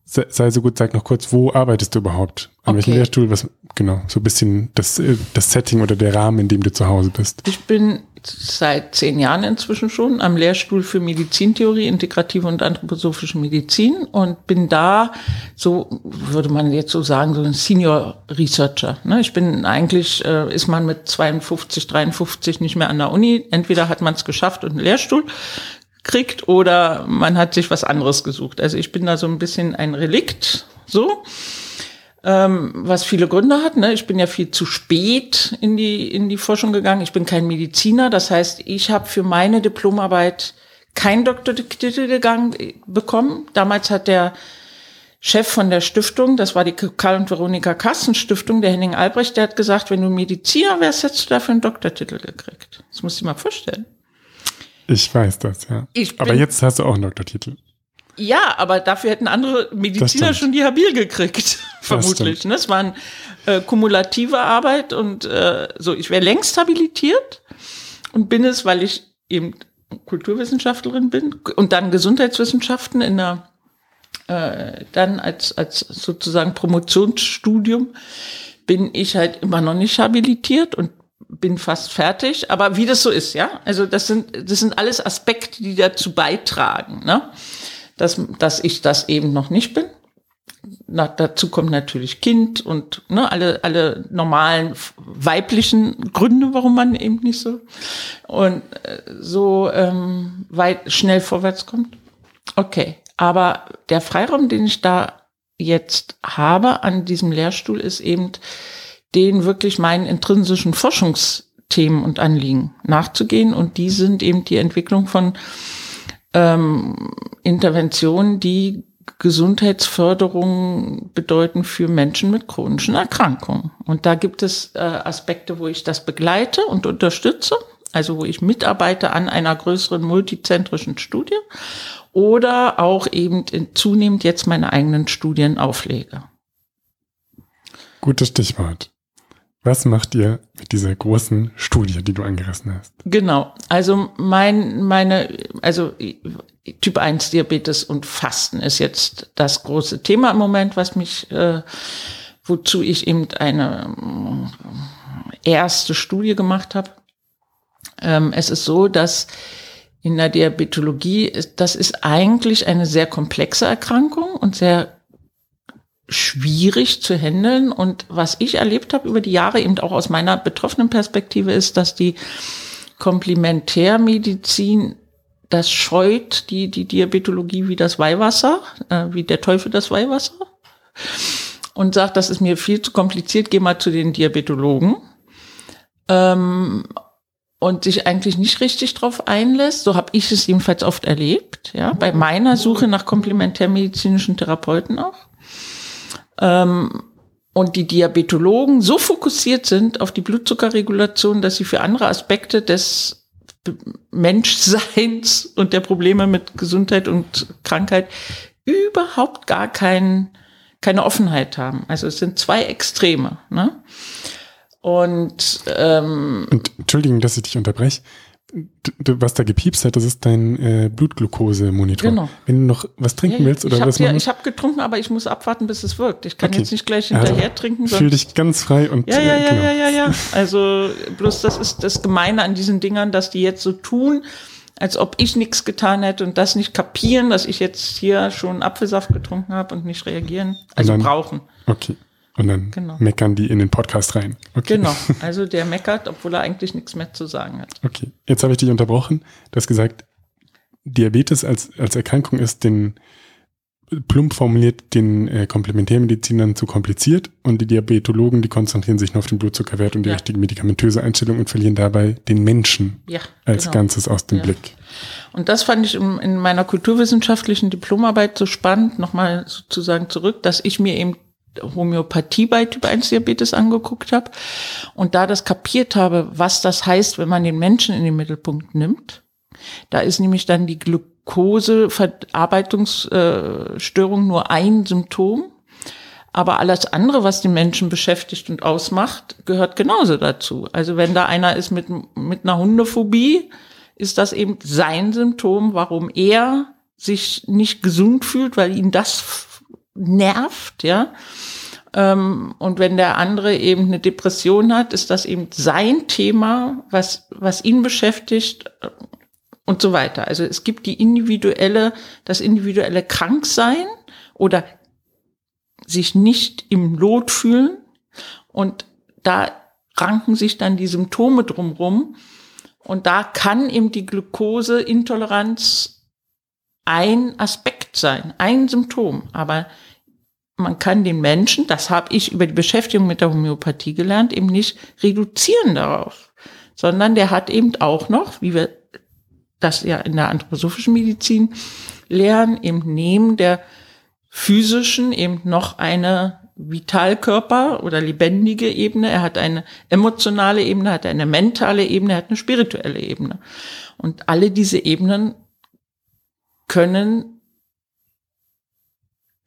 sei so gut, sag noch kurz, wo arbeitest du überhaupt? An okay. welchem Lehrstuhl? Was genau, so ein bisschen das, äh, das Setting oder der Rahmen, in dem du zu Hause bist. Ich bin seit zehn Jahren inzwischen schon am Lehrstuhl für Medizintheorie, integrative und anthroposophische Medizin und bin da, so würde man jetzt so sagen, so ein Senior Researcher. Ne? Ich bin eigentlich, äh, ist man mit 52, 53 nicht mehr an der Uni. Entweder hat man es geschafft und einen Lehrstuhl kriegt oder man hat sich was anderes gesucht. Also ich bin da so ein bisschen ein Relikt, so ähm, was viele Gründe hat. Ne? Ich bin ja viel zu spät in die, in die Forschung gegangen. Ich bin kein Mediziner. Das heißt, ich habe für meine Diplomarbeit kein Doktortitel gegangen, bekommen. Damals hat der Chef von der Stiftung, das war die Karl und Veronika Kassen Stiftung, der Henning Albrecht, der hat gesagt, wenn du Mediziner wärst, hättest du dafür einen Doktortitel gekriegt. Das du dir mal vorstellen. Ich weiß das, ja. Aber jetzt hast du auch einen Doktortitel. Ja, aber dafür hätten andere Mediziner schon die Habil gekriegt, *laughs* vermutlich. Das, das war eine äh, kumulative Arbeit und äh, so. Ich wäre längst habilitiert und bin es, weil ich eben Kulturwissenschaftlerin bin und dann Gesundheitswissenschaften in der äh, dann als als sozusagen Promotionsstudium bin ich halt immer noch nicht habilitiert und bin fast fertig, aber wie das so ist, ja, also das sind das sind alles Aspekte, die dazu beitragen, ne? dass, dass ich das eben noch nicht bin. Na, dazu kommt natürlich Kind und ne, alle, alle normalen weiblichen Gründe, warum man eben nicht so und äh, so ähm, weit schnell vorwärts kommt. Okay, aber der Freiraum, den ich da jetzt habe an diesem Lehrstuhl, ist eben den wirklich meinen intrinsischen Forschungsthemen und Anliegen nachzugehen. Und die sind eben die Entwicklung von ähm, Interventionen, die Gesundheitsförderung bedeuten für Menschen mit chronischen Erkrankungen. Und da gibt es äh, Aspekte, wo ich das begleite und unterstütze, also wo ich mitarbeite an einer größeren multizentrischen Studie oder auch eben in, zunehmend jetzt meine eigenen Studien auflege. Gutes Stichwort. Was macht ihr mit dieser großen Studie, die du angerissen hast? Genau. Also mein, meine, also Typ 1 Diabetes und Fasten ist jetzt das große Thema im Moment, was mich, äh, wozu ich eben eine äh, erste Studie gemacht habe. Ähm, es ist so, dass in der Diabetologie, das ist eigentlich eine sehr komplexe Erkrankung und sehr schwierig zu handeln. Und was ich erlebt habe über die Jahre, eben auch aus meiner betroffenen Perspektive, ist, dass die Komplementärmedizin das scheut, die, die Diabetologie wie das Weihwasser, äh, wie der Teufel das Weihwasser. Und sagt, das ist mir viel zu kompliziert, geh mal zu den Diabetologen. Ähm, und sich eigentlich nicht richtig drauf einlässt. So habe ich es jedenfalls oft erlebt, ja, bei meiner Suche nach komplementärmedizinischen Therapeuten auch ähm, und die Diabetologen so fokussiert sind auf die Blutzuckerregulation, dass sie für andere Aspekte des Menschseins *laughs* und der Probleme mit Gesundheit und Krankheit überhaupt gar keinen keine Offenheit haben. Also es sind zwei Extreme. Ne? Und, ähm, Und Entschuldigung, dass ich dich unterbreche. Was da gepiepst hat, das ist dein äh, Blutglucose-Monitor. Genau. Wenn du noch was trinken willst oder ich was habe machen ja, hab getrunken, aber ich muss abwarten, bis es wirkt. Ich kann Okay. jetzt nicht gleich Also, hinterher trinken. Fühl dich ganz frei und Ja, ja, äh, ja, genau. ja, ja, ja. Also bloß das ist das Gemeine an diesen Dingern, dass die jetzt so tun, als ob ich nichts getan hätte und das nicht kapieren, dass ich jetzt hier schon Apfelsaft getrunken habe und nicht reagieren. Also dann- brauchen. Okay. Und dann Genau. meckern die in den Podcast rein. Okay. Genau. *laughs* Also der meckert, obwohl er eigentlich nichts mehr zu sagen hat. Okay. Jetzt habe ich dich unterbrochen. Du hast gesagt, Diabetes als, als Erkrankung ist den plump formuliert den äh, Komplementärmedizinern zu kompliziert und die Diabetologen, die konzentrieren sich nur auf den Blutzuckerwert und die Ja. richtige medikamentöse Einstellung und verlieren dabei den Menschen Ja. als genau. Ganzes aus dem Ja. Blick. Und das fand ich im, in meiner kulturwissenschaftlichen Diplomarbeit so spannend, nochmal sozusagen zurück, dass ich mir eben Homöopathie bei Typ 1 Diabetes angeguckt habe und da das kapiert habe, was das heißt, wenn man den Menschen in den Mittelpunkt nimmt. Da ist nämlich dann die Glukoseverarbeitungsstörung nur ein Symptom. Aber alles andere, was den Menschen beschäftigt und ausmacht, gehört genauso dazu. Also wenn da einer ist mit, mit einer Hundephobie, ist das eben sein Symptom, warum er sich nicht gesund fühlt, weil ihn das nervt, ja. Ähm, und wenn der andere eben eine Depression hat, ist das eben sein Thema, was, was ihn beschäftigt äh, und so weiter. Also es gibt die individuelle, das individuelle Kranksein oder sich nicht im Lot fühlen und da ranken sich dann die Symptome drumrum und da kann eben die Glukoseintoleranz ein Aspekt sein, ein Symptom, aber man kann den Menschen, das habe ich über die Beschäftigung mit der Homöopathie gelernt, eben nicht reduzieren darauf, sondern der hat eben auch noch, wie wir das ja in der anthroposophischen Medizin lernen, eben neben der physischen eben noch eine Vitalkörper oder lebendige Ebene, er hat eine emotionale Ebene, hat eine mentale Ebene, er hat eine spirituelle Ebene. Und alle diese Ebenen können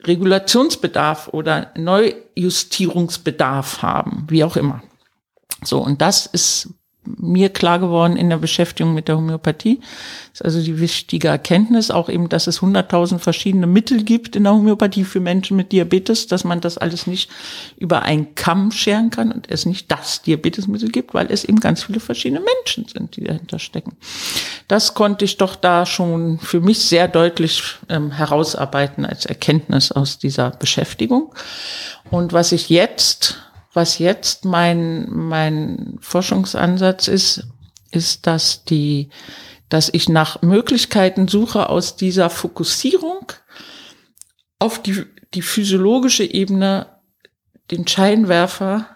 Regulationsbedarf oder Neujustierungsbedarf haben, wie auch immer. So, und das ist mir klar geworden in der Beschäftigung mit der Homöopathie. Das ist also die wichtige Erkenntnis, auch eben, dass es hunderttausend verschiedene Mittel gibt in der Homöopathie für Menschen mit Diabetes, dass man das alles nicht über einen Kamm scheren kann und es nicht das Diabetesmittel gibt, weil es eben ganz viele verschiedene Menschen sind, die dahinter stecken. Das konnte ich doch da schon für mich sehr deutlich ähm, herausarbeiten als Erkenntnis aus dieser Beschäftigung. Und was ich jetzt was jetzt mein, mein Forschungsansatz ist, ist, dass die, dass ich nach Möglichkeiten suche aus dieser Fokussierung auf die, die physiologische Ebene den Scheinwerfer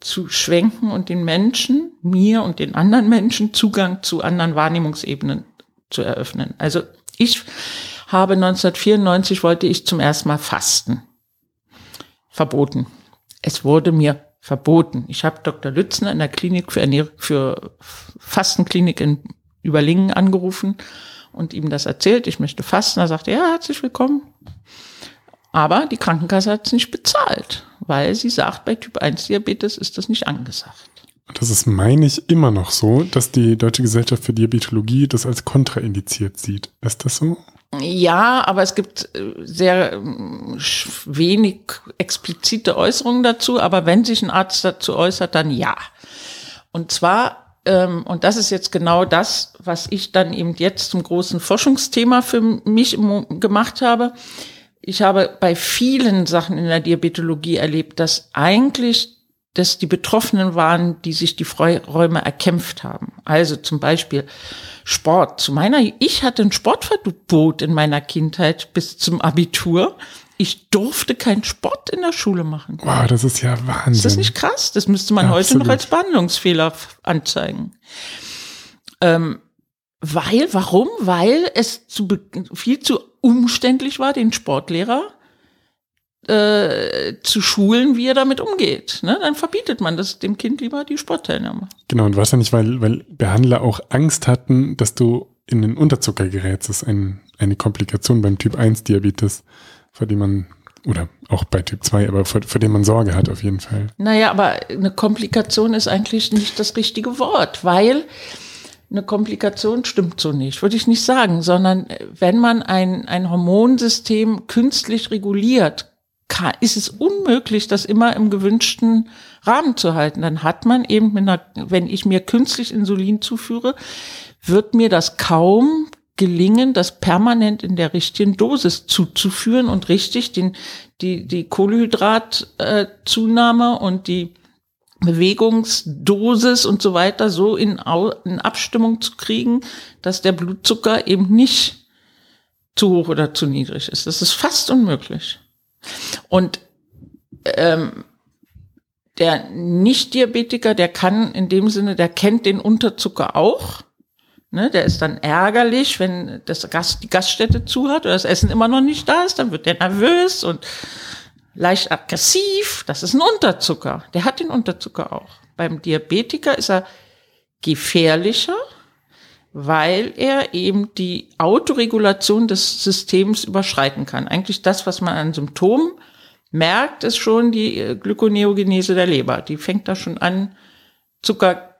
zu schwenken und den Menschen, mir und den anderen Menschen Zugang zu anderen Wahrnehmungsebenen zu eröffnen. Also ich habe 1994 wollte ich zum ersten Mal fasten. Verboten es wurde mir verboten. Ich habe Dr. Lützner in der Klinik für, Ernähr für Fastenklinik in Überlingen angerufen und ihm das erzählt. Ich möchte fasten. Er sagte, ja, herzlich willkommen. Aber die Krankenkasse hat es nicht bezahlt, weil sie sagt, bei Typ 1 Diabetes ist das nicht angesagt. Das ist, meine ich, immer noch so, dass die Deutsche Gesellschaft für Diabetologie das als kontraindiziert sieht. Ist das so? Ja, aber es gibt äh, sehr ähm, wenig explizite Äußerungen dazu. Aber wenn sich ein Arzt dazu äußert, dann ja. Und zwar, ähm, und das ist jetzt genau das, was ich dann eben jetzt zum großen Forschungsthema für mich gemacht habe. Ich habe bei vielen Sachen in der Diabetologie erlebt, dass eigentlich dass die Betroffenen waren, die sich die Freiräume erkämpft haben. Also zum Beispiel Sport. Zu meiner, ich hatte ein Sportverbot in meiner Kindheit bis zum Abitur. Ich durfte keinen Sport in der Schule machen. Wow, das ist ja Wahnsinn. Ist das nicht krass? Das müsste man Absolut. heute noch als Behandlungsfehler anzeigen. Ähm, weil, warum? Weil es zu, viel zu umständlich war, den Sportlehrer äh, zu schulen, wie er damit umgeht. Ne? Dann verbietet man das dem Kind lieber die Sportteilnahme. Genau, und wahrscheinlich, weil, weil Behandler auch Angst hatten, dass du in den Unterzucker gerätst. Das ist ein, eine Komplikation beim Typ 1 Diabetes, vor dem man oder auch bei Typ 2, aber vor, vor dem man Sorge hat auf jeden Fall. Naja, aber eine Komplikation ist eigentlich nicht das richtige Wort, weil eine Komplikation stimmt so nicht, würde ich nicht sagen, sondern wenn man ein, ein Hormonsystem künstlich reguliert, kann, ist es unmöglich, das immer im gewünschten Rahmen zu halten. Dann hat man eben, mit einer, wenn ich mir künstlich Insulin zuführe, wird mir das kaum gelingen, das permanent in der richtigen Dosis zuzuführen und richtig den, die, die Kohlenhydratzunahme und die Bewegungsdosis und so weiter so in, in Abstimmung zu kriegen, dass der Blutzucker eben nicht zu hoch oder zu niedrig ist. Das ist fast unmöglich. Und ähm, der Nicht-Diabetiker, der kann in dem Sinne, der kennt den Unterzucker auch. Ne, der ist dann ärgerlich, wenn das Gast, die Gaststätte zu hat oder das Essen immer noch nicht da ist, dann wird der nervös und leicht aggressiv. Das ist ein Unterzucker. Der hat den Unterzucker auch. Beim Diabetiker ist er gefährlicher, weil er eben die Autoregulation des Systems überschreiten kann. Eigentlich das, was man an Symptomen merkt, ist schon die äh, Glykoneogenese der Leber. Die fängt da schon an, Zucker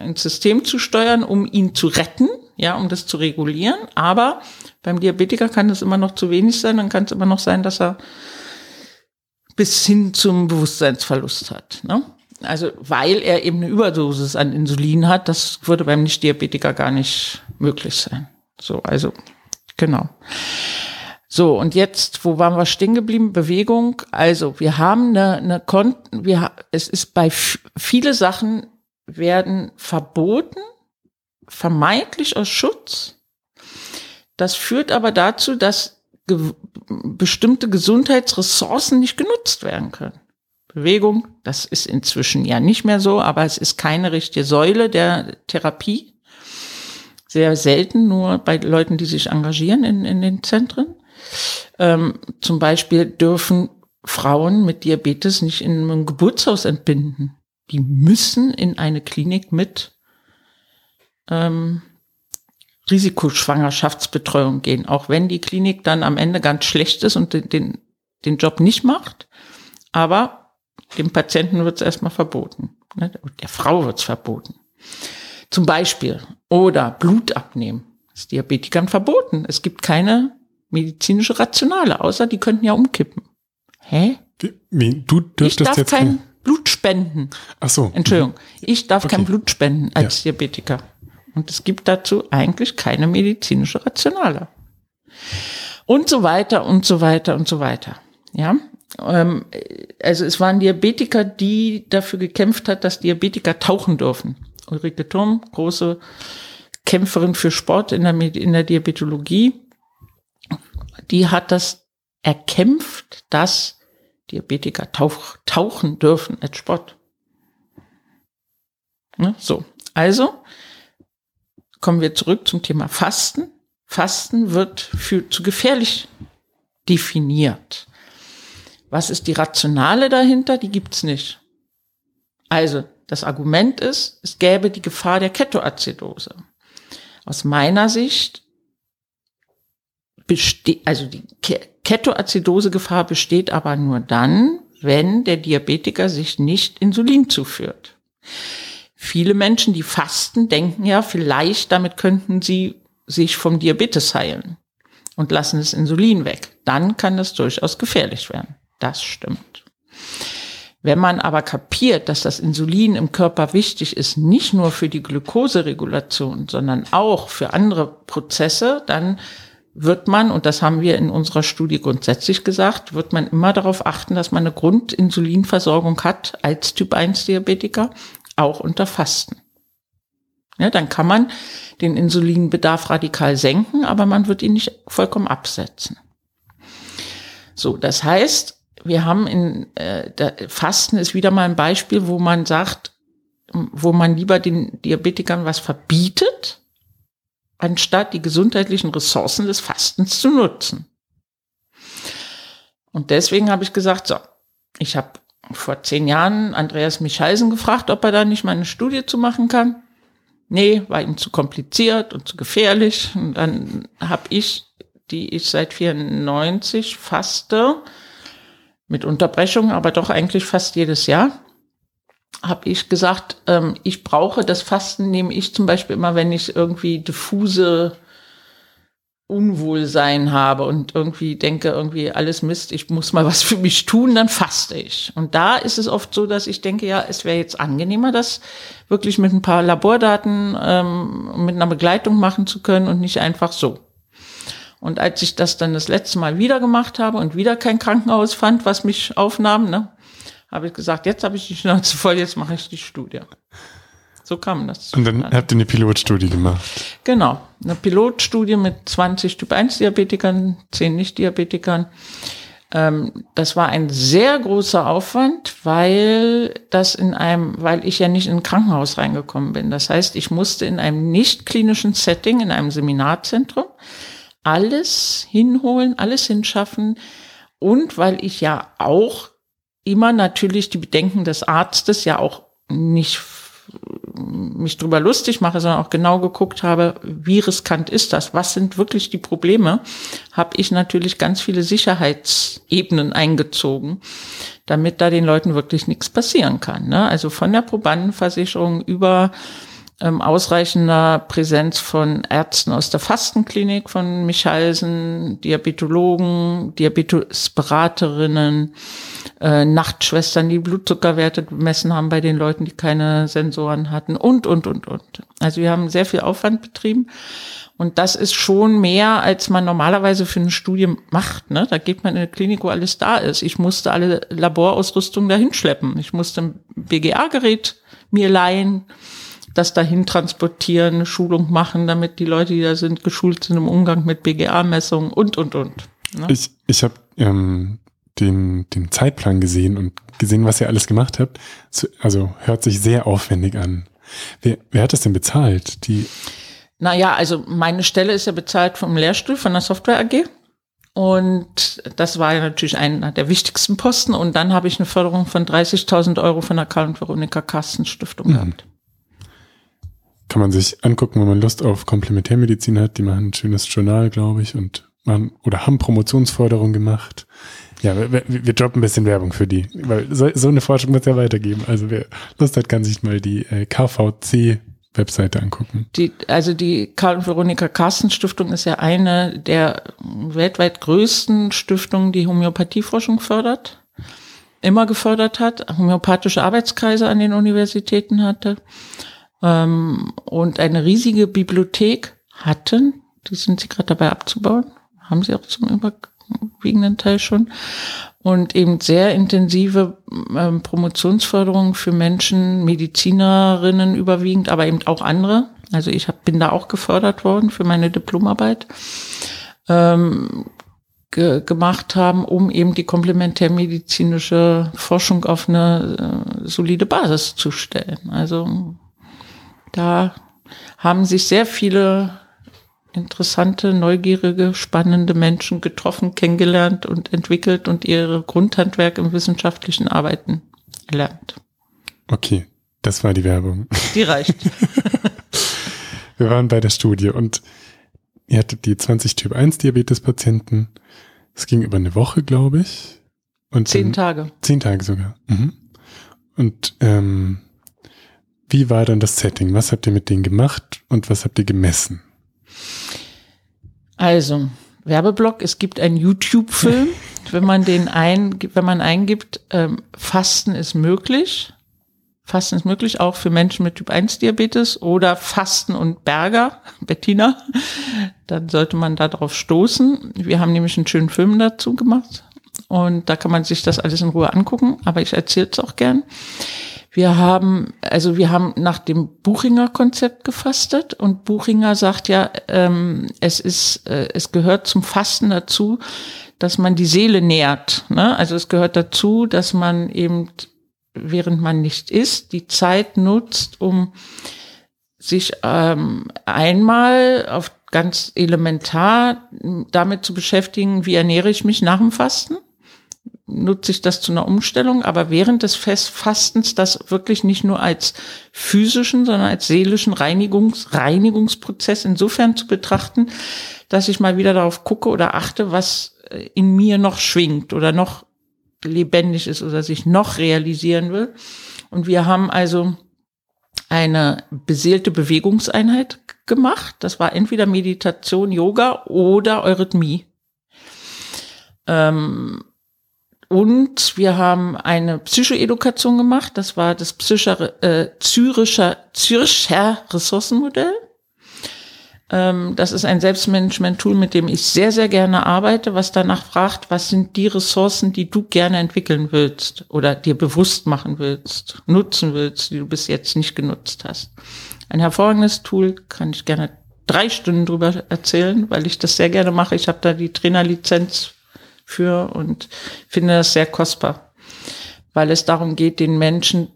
ins System zu steuern, um ihn zu retten, ja, um das zu regulieren. Aber beim Diabetiker kann es immer noch zu wenig sein. Dann kann es immer noch sein, dass er bis hin zum Bewusstseinsverlust hat. Ne? Also weil er eben eine Überdosis an Insulin hat, das würde beim Nicht-Diabetiker gar nicht möglich sein. So, also genau. So, und jetzt, wo waren wir stehen geblieben? Bewegung. Also, wir haben eine, eine Konten, wir, es ist bei viele Sachen werden verboten, vermeintlich aus Schutz. Das führt aber dazu, dass ge bestimmte Gesundheitsressourcen nicht genutzt werden können. Bewegung, das ist inzwischen ja nicht mehr so, aber es ist keine richtige Säule der Therapie. Sehr selten, nur bei Leuten, die sich engagieren in, in den Zentren. Ähm, zum Beispiel dürfen Frauen mit Diabetes nicht in einem Geburtshaus entbinden. Die müssen in eine Klinik mit ähm, Risikoschwangerschaftsbetreuung gehen, auch wenn die Klinik dann am Ende ganz schlecht ist und den, den, den Job nicht macht. Aber dem Patienten wird es erstmal verboten. Ne? Der Frau wird es verboten. Zum Beispiel. Oder Blut abnehmen. Das ist Diabetikern verboten. Es gibt keine medizinische Rationale, außer die könnten ja umkippen. Hä? Wie, du dürftest ich darf jetzt kein Blut spenden. Ach so. Entschuldigung. Ich darf Okay. kein Blut spenden als Ja. Diabetiker. Und es gibt dazu eigentlich keine medizinische Rationale. Und so weiter und so weiter und so weiter. Ja. Ähm, also es waren Diabetiker, die dafür gekämpft hat, dass Diabetiker tauchen dürfen. Ulrike Thurm, große Kämpferin für Sport in der, in der Diabetologie, die hat das erkämpft, dass Diabetiker tauch, tauchen dürfen als Sport. Ne? So, also kommen wir zurück zum Thema Fasten. Fasten wird für zu gefährlich definiert. Was ist die Rationale dahinter? Die gibt's nicht. Also, das Argument ist, es gäbe die Gefahr der Ketoazidose. Aus meiner Sicht besteht, also die Ke- Ketoazidose-Gefahr besteht aber nur dann, wenn der Diabetiker sich nicht Insulin zuführt. Viele Menschen, die fasten, denken ja, vielleicht damit könnten sie sich vom Diabetes heilen und lassen das Insulin weg. Dann kann das durchaus gefährlich werden. Das stimmt. Wenn man aber kapiert, dass das Insulin im Körper wichtig ist, nicht nur für die Glukoseregulation, sondern auch für andere Prozesse, dann wird man, und das haben wir in unserer Studie grundsätzlich gesagt, wird man immer darauf achten, dass man eine Grundinsulinversorgung hat als Typ 1 Diabetiker, auch unter Fasten. Ja, dann kann man den Insulinbedarf radikal senken, aber man wird ihn nicht vollkommen absetzen. So, das heißt, wir haben in äh, Fasten ist wieder mal ein Beispiel, wo man sagt, wo man lieber den Diabetikern was verbietet, anstatt die gesundheitlichen Ressourcen des Fastens zu nutzen. Und deswegen habe ich gesagt, so, ich habe vor zehn Jahren Andreas Michalsen gefragt, ob er da nicht mal eine Studie zu machen kann. Nee, war ihm zu kompliziert und zu gefährlich. Und dann habe ich, die ich seit 94 faste, mit Unterbrechung, aber doch eigentlich fast jedes Jahr, habe ich gesagt, ähm, ich brauche das Fasten, nehme ich zum Beispiel immer, wenn ich irgendwie diffuse Unwohlsein habe und irgendwie denke, irgendwie alles Mist, ich muss mal was für mich tun, dann faste ich. Und da ist es oft so, dass ich denke, ja, es wäre jetzt angenehmer, das wirklich mit ein paar Labordaten, ähm, mit einer Begleitung machen zu können und nicht einfach so. Und als ich das dann das letzte Mal wieder gemacht habe und wieder kein Krankenhaus fand, was mich aufnahm, ne, habe ich gesagt, jetzt habe ich die Schnauze voll, jetzt mache ich die Studie. So kam das. Und dann habt ihr eine Pilotstudie gemacht. Genau, eine Pilotstudie mit 20 Typ-1-Diabetikern, 10 Nicht-Diabetikern. Ähm, das war ein sehr großer Aufwand, weil das in einem, weil ich ja nicht in ein Krankenhaus reingekommen bin. Das heißt, ich musste in einem nicht klinischen Setting, in einem Seminarzentrum, alles hinholen, alles hinschaffen. Und weil ich ja auch immer natürlich die Bedenken des Arztes ja auch nicht mich drüber lustig mache, sondern auch genau geguckt habe, wie riskant ist das? Was sind wirklich die Probleme? Habe ich natürlich ganz viele Sicherheitsebenen eingezogen, damit da den Leuten wirklich nichts passieren kann. Ne? Also von der Probandenversicherung über ähm, ausreichender Präsenz von Ärzten aus der Fastenklinik von Michalsen, Diabetologen, Diabetesberaterinnen, äh, Nachtschwestern, die Blutzuckerwerte gemessen haben bei den Leuten, die keine Sensoren hatten und, und, und, und. Also wir haben sehr viel Aufwand betrieben. Und das ist schon mehr, als man normalerweise für eine Studie macht. Ne? Da geht man in eine Klinik, wo alles da ist. Ich musste alle Laborausrüstung dahin schleppen. Ich musste ein BGA-Gerät mir leihen das dahin transportieren, eine Schulung machen, damit die Leute, die da sind, geschult sind im Umgang mit BGA-Messungen und, und, und. Ne? Ich, ich habe ähm, den, den Zeitplan gesehen und gesehen, was ihr alles gemacht habt. Also hört sich sehr aufwendig an. Wer, wer hat das denn bezahlt? Die naja, also meine Stelle ist ja bezahlt vom Lehrstuhl von der Software AG. Und das war ja natürlich einer der wichtigsten Posten. Und dann habe ich eine Förderung von 30.000 Euro von der Karl und Veronika Carsten Stiftung mhm. gehabt kann man sich angucken, wenn man Lust auf Komplementärmedizin hat. Die machen ein schönes Journal, glaube ich, und machen oder haben Promotionsforderungen gemacht. Ja, wir, wir droppen ein bisschen Werbung für die, weil so, so eine Forschung muss ja weitergeben. Also wer Lust hat, kann sich mal die äh, KVC Webseite angucken. Die, also die Karl und Veronika Carsten Stiftung ist ja eine der weltweit größten Stiftungen, die Homöopathieforschung fördert, immer gefördert hat, homöopathische Arbeitskreise an den Universitäten hatte ähm, und eine riesige Bibliothek hatten. Die sind sie gerade dabei abzubauen. Haben sie auch zum überwiegenden Teil schon. Und eben sehr intensive ähm, Promotionsförderung für Menschen, Medizinerinnen überwiegend, aber eben auch andere. Also ich hab, bin da auch gefördert worden für meine Diplomarbeit. Ähm, ge gemacht haben, um eben die komplementärmedizinische Forschung auf eine äh, solide Basis zu stellen. Also da haben sich sehr viele interessante, neugierige, spannende Menschen getroffen, kennengelernt und entwickelt und ihre Grundhandwerk im wissenschaftlichen Arbeiten erlernt. Okay, das war die Werbung. Die reicht. *laughs* Wir waren bei der Studie und ihr hattet die 20 Typ 1 Diabetes-Patienten. Es ging über eine Woche, glaube ich. Und zehn Tage. Zehn Tage sogar. Mhm. Und ähm, wie war dann das Setting? Was habt ihr mit denen gemacht und was habt ihr gemessen? Also, Werbeblock, es gibt einen YouTube-Film, *laughs* wenn man den ein, wenn man eingibt, ähm, Fasten ist möglich. Fasten ist möglich, auch für Menschen mit Typ 1 Diabetes oder Fasten und Berger, *laughs* Bettina. Dann sollte man da drauf stoßen. Wir haben nämlich einen schönen Film dazu gemacht. Und da kann man sich das alles in Ruhe angucken, aber ich erzähle es auch gern. Wir haben, also wir haben nach dem Buchinger Konzept gefastet und Buchinger sagt ja, ähm, es ist, äh, es gehört zum Fasten dazu, dass man die Seele nährt. Ne? Also es gehört dazu, dass man eben, während man nicht isst, die Zeit nutzt, um sich ähm, einmal auf ganz elementar damit zu beschäftigen, wie ernähre ich mich nach dem Fasten nutze ich das zu einer Umstellung, aber während des Fastens das wirklich nicht nur als physischen, sondern als seelischen Reinigungs Reinigungsprozess insofern zu betrachten, dass ich mal wieder darauf gucke oder achte, was äh, in mir noch schwingt oder noch lebendig ist oder sich noch realisieren will. Und wir haben also eine beseelte Bewegungseinheit gemacht. Das war entweder Meditation, Yoga oder Eurythmie. Ähm, und wir haben eine Psychoedukation gemacht. Das war das Psycher, äh, Züricher, Zürcher Ressourcenmodell. Ähm, das ist ein Selbstmanagement-Tool, mit dem ich sehr, sehr gerne arbeite, was danach fragt, was sind die Ressourcen, die du gerne entwickeln willst oder dir bewusst machen willst, nutzen willst, die du bis jetzt nicht genutzt hast. Ein hervorragendes Tool, kann ich gerne drei Stunden drüber erzählen, weil ich das sehr gerne mache. Ich habe da die Trainerlizenz für und finde das sehr kostbar, weil es darum geht, den Menschen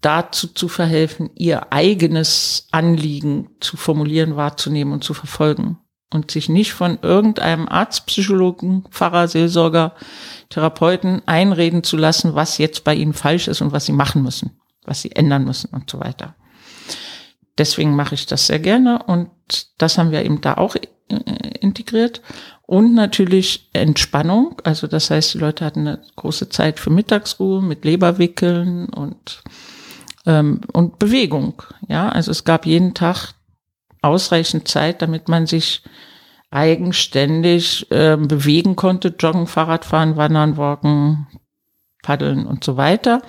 dazu zu verhelfen, ihr eigenes Anliegen zu formulieren, wahrzunehmen und zu verfolgen und sich nicht von irgendeinem Arzt, Psychologen, Pfarrer, Seelsorger, Therapeuten einreden zu lassen, was jetzt bei ihnen falsch ist und was sie machen müssen, was sie ändern müssen und so weiter. Deswegen mache ich das sehr gerne und das haben wir eben da auch äh, integriert. Und natürlich Entspannung. Also das heißt, die Leute hatten eine große Zeit für Mittagsruhe mit Leberwickeln und ähm, und Bewegung. Ja, also es gab jeden Tag ausreichend Zeit, damit man sich eigenständig äh, bewegen konnte, joggen, Fahrradfahren, wandern, walken, paddeln und so weiter.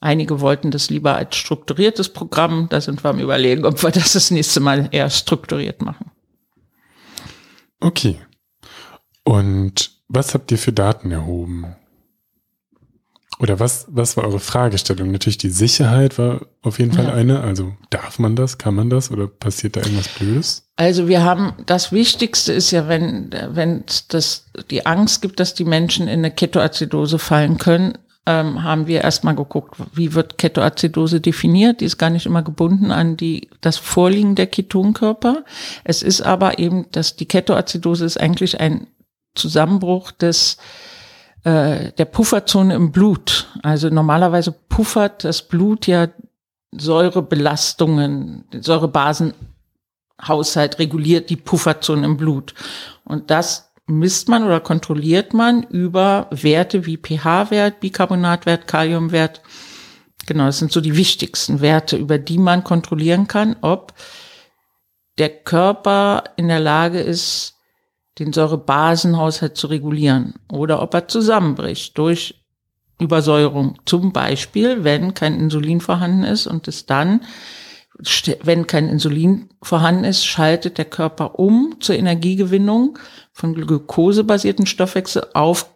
Einige wollten das lieber als strukturiertes Programm. Da sind wir am Überlegen, ob wir das das nächste Mal eher strukturiert machen. Okay. Und was habt ihr für Daten erhoben? Oder was, was war eure Fragestellung? Natürlich die Sicherheit war auf jeden Fall ja. eine. Also darf man das, kann man das oder passiert da irgendwas Blödes? Also wir haben, das Wichtigste ist ja, wenn, wenn das, die Angst gibt, dass die Menschen in eine Ketoazidose fallen können, ähm, haben wir erstmal geguckt, wie wird Ketoazidose definiert. Die ist gar nicht immer gebunden an die, das Vorliegen der Ketonkörper. Es ist aber eben, dass die Ketoazidose ist eigentlich ein Zusammenbruch des äh, der Pufferzone im Blut. Also normalerweise puffert das Blut ja Säurebelastungen, Säurebasenhaushalt reguliert die Pufferzone im Blut. Und das misst man oder kontrolliert man über Werte wie pH-Wert, Bicarbonatwert, Kaliumwert. Genau, das sind so die wichtigsten Werte, über die man kontrollieren kann, ob der Körper in der Lage ist, den Säurebasenhaushalt zu regulieren oder ob er zusammenbricht durch Übersäuerung. Zum Beispiel, wenn kein Insulin vorhanden ist und es dann, wenn kein Insulin vorhanden ist, schaltet der Körper um zur Energiegewinnung von glukosebasierten Stoffwechsel auf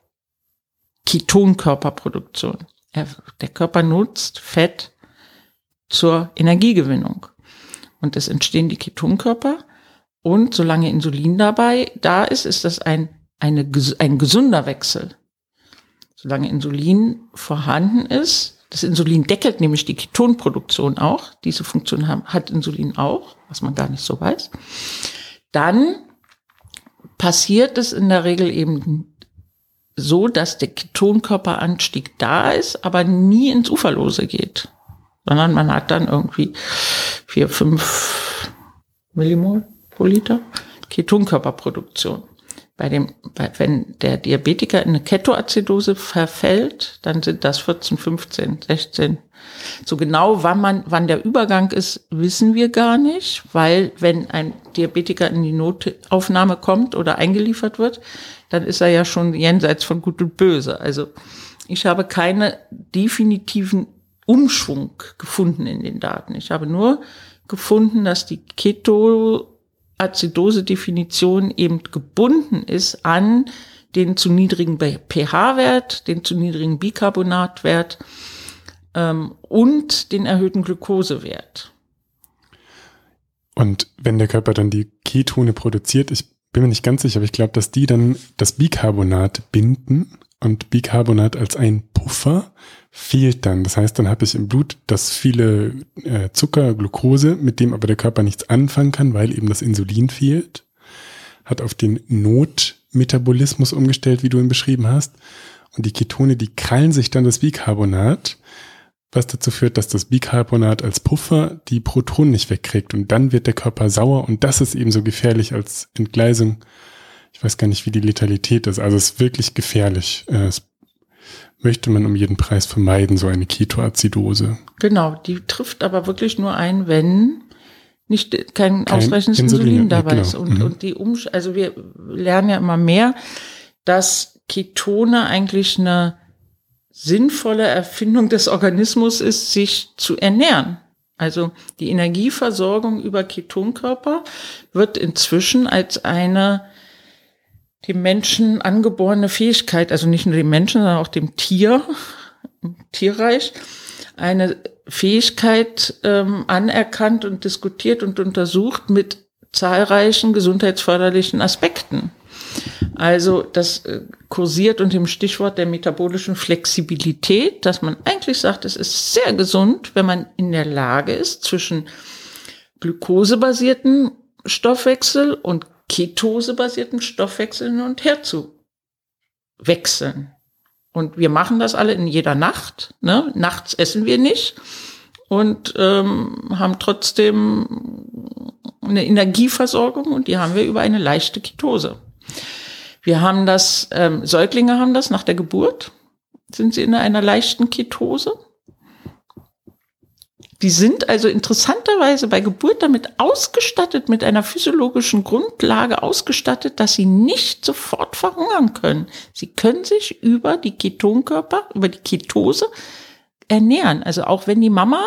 Ketonkörperproduktion. Der Körper nutzt Fett zur Energiegewinnung. Und es entstehen die Ketonkörper und solange Insulin dabei da ist, ist das ein, eine, ein gesunder Wechsel. Solange Insulin vorhanden ist, das Insulin deckelt nämlich die Ketonproduktion auch. Diese Funktion hat Insulin auch, was man gar nicht so weiß. Dann passiert es in der Regel eben so, dass der Ketonkörperanstieg da ist, aber nie ins Uferlose geht. Sondern man hat dann irgendwie vier, fünf Millimol pro Liter Ketonkörperproduktion. Bei dem, bei, wenn der Diabetiker in eine Ketoazidose verfällt, dann sind das 14, 15, 16. So genau, wann man, wann der Übergang ist, wissen wir gar nicht, weil wenn ein Diabetiker in die Notaufnahme kommt oder eingeliefert wird, dann ist er ja schon jenseits von Gut und Böse. Also ich habe keine definitiven Umschwung gefunden in den Daten. Ich habe nur gefunden, dass die Keto Azidose-Definition eben gebunden ist an den zu niedrigen pH-Wert, den zu niedrigen Bicarbonatwert ähm, und den erhöhten Glukosewert. Und wenn der Körper dann die Ketone produziert, ich bin mir nicht ganz sicher, aber ich glaube, dass die dann das Bicarbonat binden und Bicarbonat als ein Puffer fehlt dann. Das heißt, dann habe ich im Blut das viele äh, Zucker, Glucose, mit dem aber der Körper nichts anfangen kann, weil eben das Insulin fehlt. Hat auf den Notmetabolismus umgestellt, wie du ihn beschrieben hast. Und die Ketone, die krallen sich dann das Bicarbonat, was dazu führt, dass das Bicarbonat als Puffer die Protonen nicht wegkriegt. Und dann wird der Körper sauer und das ist eben so gefährlich als Entgleisung. Ich weiß gar nicht, wie die Letalität ist. Also es ist wirklich gefährlich. Äh, es möchte man um jeden Preis vermeiden, so eine Ketoazidose. Genau, die trifft aber wirklich nur ein, wenn nicht kein, kein ausreichendes Insulin, Insulin dabei genau. ist. Und, mhm. und die Umsch also wir lernen ja immer mehr, dass Ketone eigentlich eine sinnvolle Erfindung des Organismus ist, sich zu ernähren. Also die Energieversorgung über Ketonkörper wird inzwischen als eine dem Menschen angeborene Fähigkeit, also nicht nur dem Menschen, sondern auch dem Tier, im Tierreich, eine Fähigkeit ähm, anerkannt und diskutiert und untersucht mit zahlreichen gesundheitsförderlichen Aspekten. Also das äh, kursiert unter dem Stichwort der metabolischen Flexibilität, dass man eigentlich sagt, es ist sehr gesund, wenn man in der Lage ist, zwischen glukosebasierten Stoffwechsel und ketosebasierten Stoffwechsel hin und her zu wechseln. Und wir machen das alle in jeder Nacht. Ne? Nachts essen wir nicht und ähm, haben trotzdem eine Energieversorgung und die haben wir über eine leichte Ketose. Wir haben das, ähm, Säuglinge haben das nach der Geburt, sind sie in einer leichten Ketose. Die sind also interessanterweise bei Geburt damit ausgestattet, mit einer physiologischen Grundlage ausgestattet, dass sie nicht sofort verhungern können. Sie können sich über die Ketonkörper, über die Ketose ernähren. Also auch wenn die Mama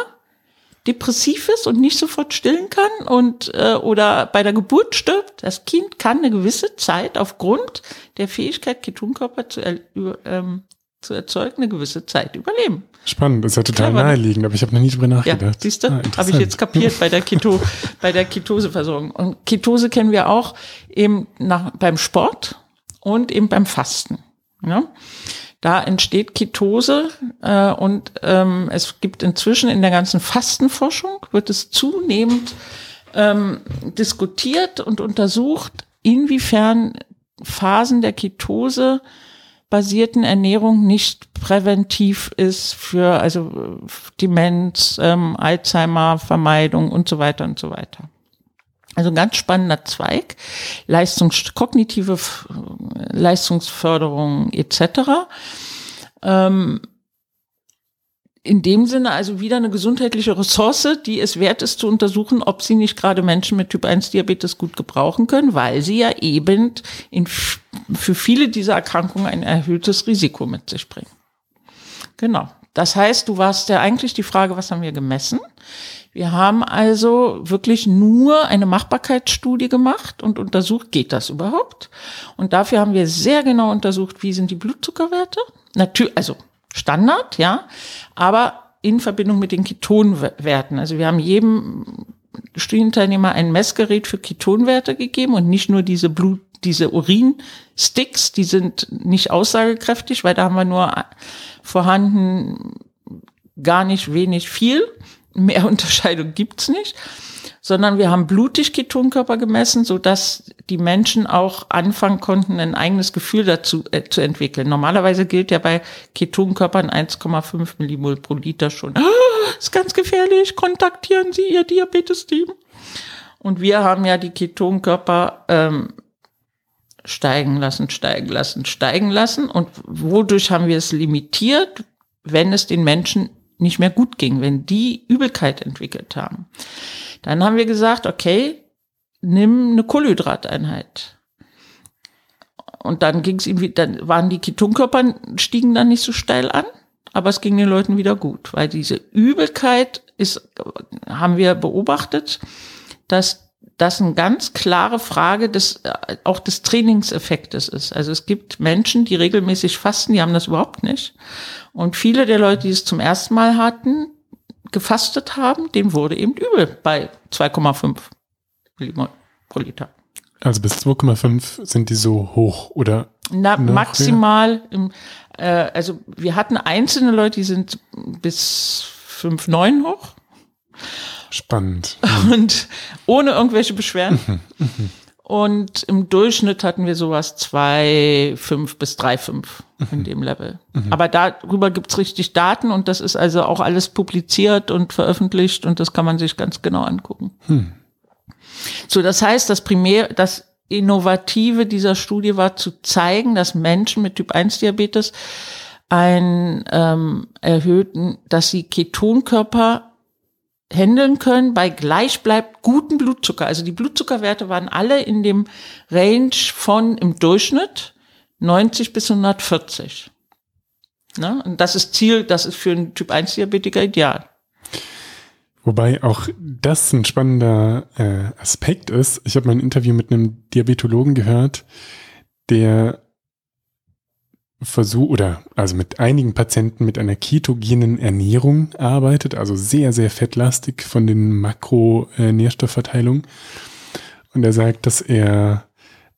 depressiv ist und nicht sofort stillen kann und äh, oder bei der Geburt stirbt, das Kind kann eine gewisse Zeit aufgrund der Fähigkeit, Ketonkörper zu, ähm, zu erzeugen, eine gewisse Zeit überleben. Spannend, das ist ja total Klar, naheliegend, aber ich habe noch nie drüber nachgedacht. Ja, siehst du, ah, habe ich jetzt kapiert bei der Keto, *laughs* bei der Ketoseversorgung. Und Ketose kennen wir auch eben nach, beim Sport und eben beim Fasten. Ja? Da entsteht Ketose äh, und ähm, es gibt inzwischen in der ganzen Fastenforschung, wird es zunehmend ähm, diskutiert und untersucht, inwiefern Phasen der Ketose basierten Ernährung nicht präventiv ist für also Demenz, ähm, Alzheimer Vermeidung und so weiter und so weiter. Also ein ganz spannender Zweig, Leistungs kognitive Leistungsförderung etc. Ähm, in dem Sinne also wieder eine gesundheitliche Ressource, die es wert ist zu untersuchen, ob sie nicht gerade Menschen mit Typ 1 Diabetes gut gebrauchen können, weil sie ja eben in, für viele dieser Erkrankungen ein erhöhtes Risiko mit sich bringen. Genau. Das heißt, du warst ja eigentlich die Frage, was haben wir gemessen? Wir haben also wirklich nur eine Machbarkeitsstudie gemacht und untersucht, geht das überhaupt? Und dafür haben wir sehr genau untersucht, wie sind die Blutzuckerwerte? Natürlich, also Standard, ja, aber in Verbindung mit den Ketonwerten. Also wir haben jedem Studienteilnehmer ein Messgerät für Ketonwerte gegeben und nicht nur diese Blut, diese Urinsticks, die sind nicht aussagekräftig, weil da haben wir nur vorhanden gar nicht wenig viel mehr *laughs* Unterscheidung gibt's nicht, sondern wir haben blutig Ketonkörper gemessen, so dass die Menschen auch anfangen konnten, ein eigenes Gefühl dazu äh, zu entwickeln. Normalerweise gilt ja bei Ketonkörpern 1,5 Millimol pro Liter schon. Ah, ist ganz gefährlich, kontaktieren Sie Ihr Diabetes-Team. Und wir haben ja die Ketonkörper ähm, steigen lassen, steigen lassen, steigen lassen. Und wodurch haben wir es limitiert? Wenn es den Menschen nicht mehr gut ging, wenn die Übelkeit entwickelt haben. Dann haben wir gesagt, okay, nimm eine Kohlenhydrateinheit. Und dann ging es irgendwie, dann waren die Ketonkörper, stiegen dann nicht so steil an, aber es ging den Leuten wieder gut, weil diese Übelkeit ist, haben wir beobachtet, dass das eine ganz klare Frage des, auch des Trainingseffektes ist. Also es gibt Menschen, die regelmäßig fasten, die haben das überhaupt nicht. Und viele der Leute, die es zum ersten Mal hatten, gefastet haben, dem wurde eben übel bei 2,5 Millimol pro Liter. Also bis 2,5 sind die so hoch oder? Na, maximal im, äh, also wir hatten einzelne Leute, die sind bis 5,9 hoch. Spannend. *laughs* Und ohne irgendwelche Beschwerden. Mhm, mhm. Und im Durchschnitt hatten wir sowas 2,5 bis 3,5 in mhm. dem Level. Aber darüber gibt's richtig Daten und das ist also auch alles publiziert und veröffentlicht und das kann man sich ganz genau angucken. Hm. So, das heißt, das Primär, das Innovative dieser Studie war zu zeigen, dass Menschen mit Typ 1 Diabetes einen ähm, erhöhten, dass sie Ketonkörper handeln können bei gleichbleib guten Blutzucker. Also die Blutzuckerwerte waren alle in dem Range von im Durchschnitt 90 bis 140. Ne? Und das ist Ziel, das ist für einen Typ 1 Diabetiker ideal. Wobei auch das ein spannender äh, Aspekt ist. Ich habe mal ein Interview mit einem Diabetologen gehört, der Versuch oder also mit einigen Patienten mit einer ketogenen Ernährung arbeitet, also sehr, sehr fettlastig von den Makronährstoffverteilungen. Und er sagt, dass er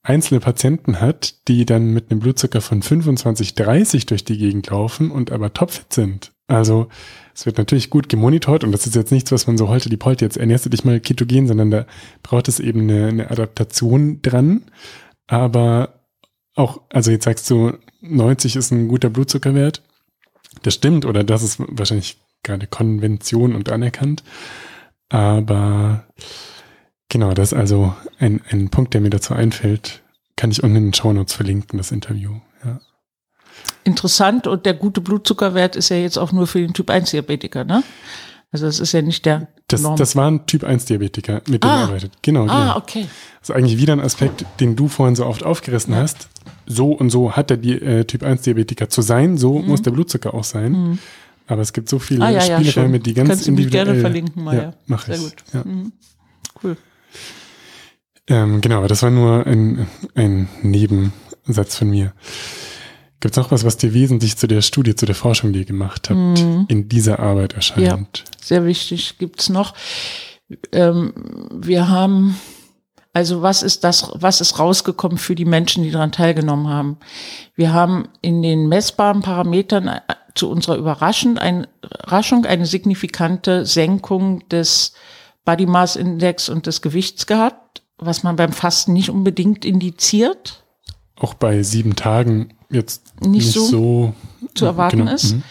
einzelne Patienten hat, die dann mit einem Blutzucker von 25, 30 durch die Gegend laufen und aber topfit sind. Also es wird natürlich gut gemonitort und das ist jetzt nichts, was man so heute die Polte jetzt ernährst du dich mal ketogen, sondern da braucht es eben eine, eine Adaptation dran. Aber auch, also jetzt sagst du, 90 ist ein guter Blutzuckerwert. Das stimmt oder das ist wahrscheinlich gerade Konvention und anerkannt. Aber genau, das ist also ein, ein Punkt, der mir dazu einfällt. Kann ich unten in den Shownotes verlinken, das Interview. Ja. Interessant und der gute Blutzuckerwert ist ja jetzt auch nur für den Typ 1 Diabetiker, ne? Also das ist ja nicht der das, Norm. das war ein Typ 1 Diabetiker, mit dem ah. er arbeitet. Genau. Ah, genau. okay. Das ist eigentlich wieder ein Aspekt, den du vorhin so oft aufgerissen ja. hast. So und so hat der äh, Typ 1 Diabetiker zu sein, so mhm. muss der Blutzucker auch sein. Mhm. Aber es gibt so viele ah, ja, Spielräume, die ganz Kannst individuell. Kannst du mich gerne verlinken, mal, ja. Mach Sehr ich. gut. Ja. Mhm. Cool. Ähm, genau, das war nur ein, ein Nebensatz von mir. Gibt es noch was, was dir wesentlich zu der Studie, zu der Forschung, die ihr gemacht habt, mhm. in dieser Arbeit erscheint? Ja, sehr wichtig. Gibt es noch. Ähm, wir haben, also was ist das, was ist rausgekommen für die Menschen, die daran teilgenommen haben? Wir haben in den messbaren Parametern äh, zu unserer Überraschung, ein, Überraschung eine signifikante Senkung des Body Mass Index und des Gewichts gehabt, was man beim Fasten nicht unbedingt indiziert. Auch bei sieben Tagen jetzt nicht, nicht so, so, zu erwarten genau. ist. Mhm.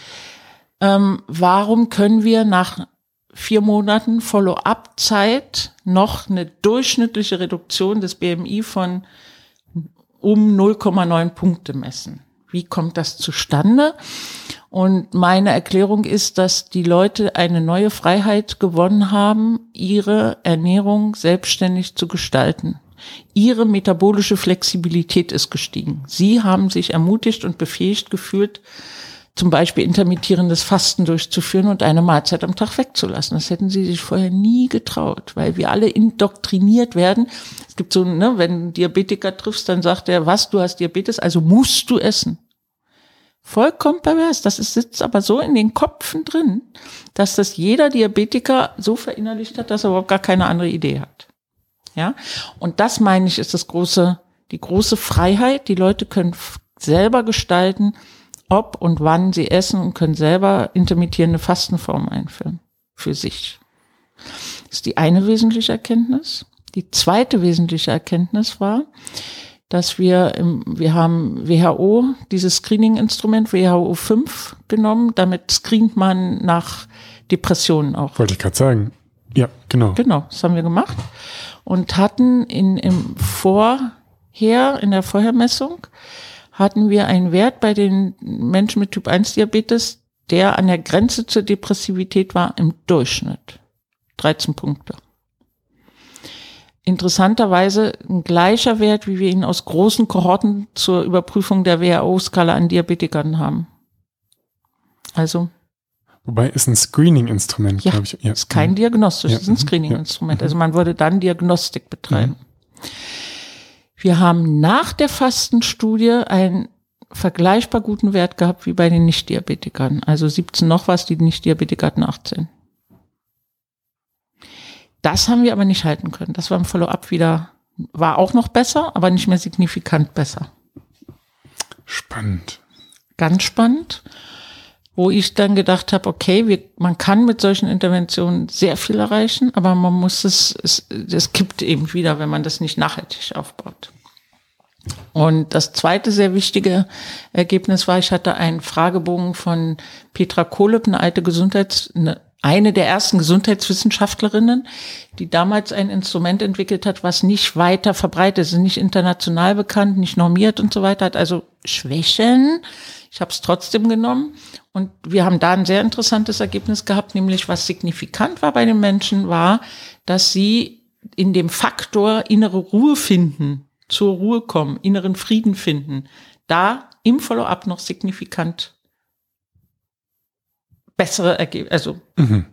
Ähm, warum können wir nach vier Monaten Follow-up-Zeit noch eine durchschnittliche Reduktion des BMI von um 0,9 Punkte messen? Wie kommt das zustande? Und meine Erklärung ist, dass die Leute eine neue Freiheit gewonnen haben, ihre Ernährung selbstständig zu gestalten. Ihre metabolische Flexibilität ist gestiegen. Sie haben sich ermutigt und befähigt gefühlt, zum Beispiel intermittierendes Fasten durchzuführen und eine Mahlzeit am Tag wegzulassen. Das hätten sie sich vorher nie getraut, weil wir alle indoktriniert werden. Es gibt so, ne, wenn einen Diabetiker triffst, dann sagt er, was, du hast Diabetes, also musst du essen. Vollkommen pervers. Das ist, sitzt aber so in den Köpfen drin, dass das jeder Diabetiker so verinnerlicht hat, dass er überhaupt gar keine andere Idee hat. Ja. Und das meine ich ist das große, die große Freiheit. Die Leute können selber gestalten, ob und wann sie essen und können selber intermittierende Fastenformen einführen. Für sich. Das ist die eine wesentliche Erkenntnis. Die zweite wesentliche Erkenntnis war, dass wir, im, wir haben WHO, dieses Screening-Instrument WHO 5 genommen. Damit screent man nach Depressionen auch. Wollte ich gerade sagen. Ja, genau. Genau, das haben wir gemacht und hatten in, im Vorher, in der Vorhermessung, hatten wir einen Wert bei den Menschen mit Typ 1 Diabetes, der an der Grenze zur Depressivität war im Durchschnitt. 13 Punkte. Interessanterweise ein gleicher Wert, wie wir ihn aus großen Kohorten zur Überprüfung der WHO-Skala an Diabetikern haben. Also Wobei ist ein Screening-Instrument, ja, glaube ich. Ja, ist kein Diagnostisch, ja. ist ein Screening-Instrument. Also man würde dann Diagnostik betreiben. Wir haben nach der Fastenstudie einen vergleichbar guten Wert gehabt wie bei den Nicht-Diabetikern. Also 17 noch was, die Nicht-Diabetiker hatten 18. Das haben wir aber nicht halten können. Das war im Follow-up wieder, war auch noch besser, aber nicht mehr signifikant besser. Spannend. Ganz spannend wo ich dann gedacht habe, okay, wir, man kann mit solchen Interventionen sehr viel erreichen, aber man muss es, es, es kippt eben wieder, wenn man das nicht nachhaltig aufbaut. Und das zweite sehr wichtige Ergebnis war, ich hatte einen Fragebogen von Petra Kohlep, eine alte Gesundheits, eine, eine der ersten Gesundheitswissenschaftlerinnen, die damals ein Instrument entwickelt hat, was nicht weiter verbreitet ist, nicht international bekannt, nicht normiert und so weiter, hat also Schwächen, Ich habe es trotzdem genommen und wir haben da ein sehr interessantes Ergebnis gehabt, nämlich was signifikant war bei den Menschen, war, dass sie in dem Faktor innere Ruhe finden, zur Ruhe kommen, inneren Frieden finden, da im Follow-up noch signifikant bessere Ergebnisse, also mhm.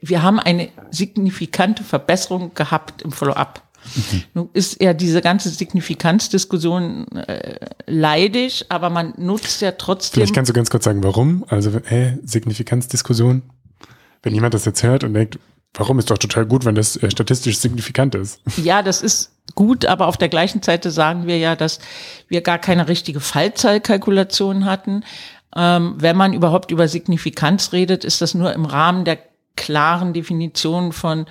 wir haben eine signifikante Verbesserung gehabt im Follow-up. Mhm. Nun ist ja diese ganze Signifikanzdiskussion äh, leidig, aber man nutzt ja trotzdem. Vielleicht kannst du ganz kurz sagen, warum? Also, hä, Signifikanzdiskussion? Wenn jemand das jetzt hört und denkt, warum ist doch total gut, wenn das äh, statistisch signifikant ist? Ja, das ist gut, aber auf der gleichen Seite sagen wir ja, dass wir gar keine richtige Fallzahlkalkulation hatten. Ähm, wenn man überhaupt über Signifikanz redet, ist das nur im Rahmen der klaren Definition von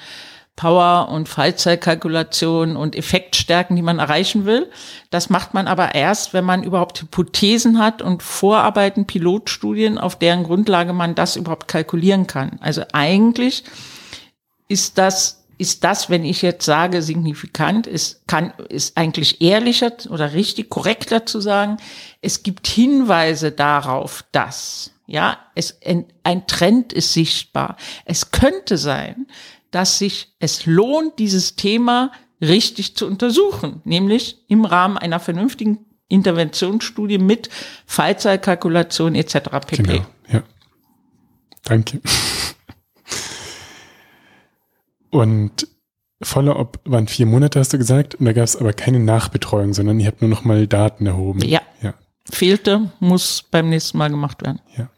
Power und Fallzeitkalkulation und Effektstärken, die man erreichen will. Das macht man aber erst, wenn man überhaupt Hypothesen hat und Vorarbeiten, Pilotstudien, auf deren Grundlage man das überhaupt kalkulieren kann. Also eigentlich ist das ist das, wenn ich jetzt sage, signifikant, ist, kann, ist eigentlich ehrlicher oder richtig korrekter zu sagen. Es gibt Hinweise darauf, dass, ja, es, ein Trend ist sichtbar. Es könnte sein, dass sich es lohnt, dieses Thema richtig zu untersuchen, nämlich im Rahmen einer vernünftigen Interventionsstudie mit Fallzeitkalkulation etc. pp. Genau, ja. Danke. Und Follow-up waren vier Monate, hast du gesagt, und da gab es aber keine Nachbetreuung, sondern ihr habt nur noch mal Daten erhoben. Ja. ja. Fehlte, muss beim nächsten Mal gemacht werden. Ja.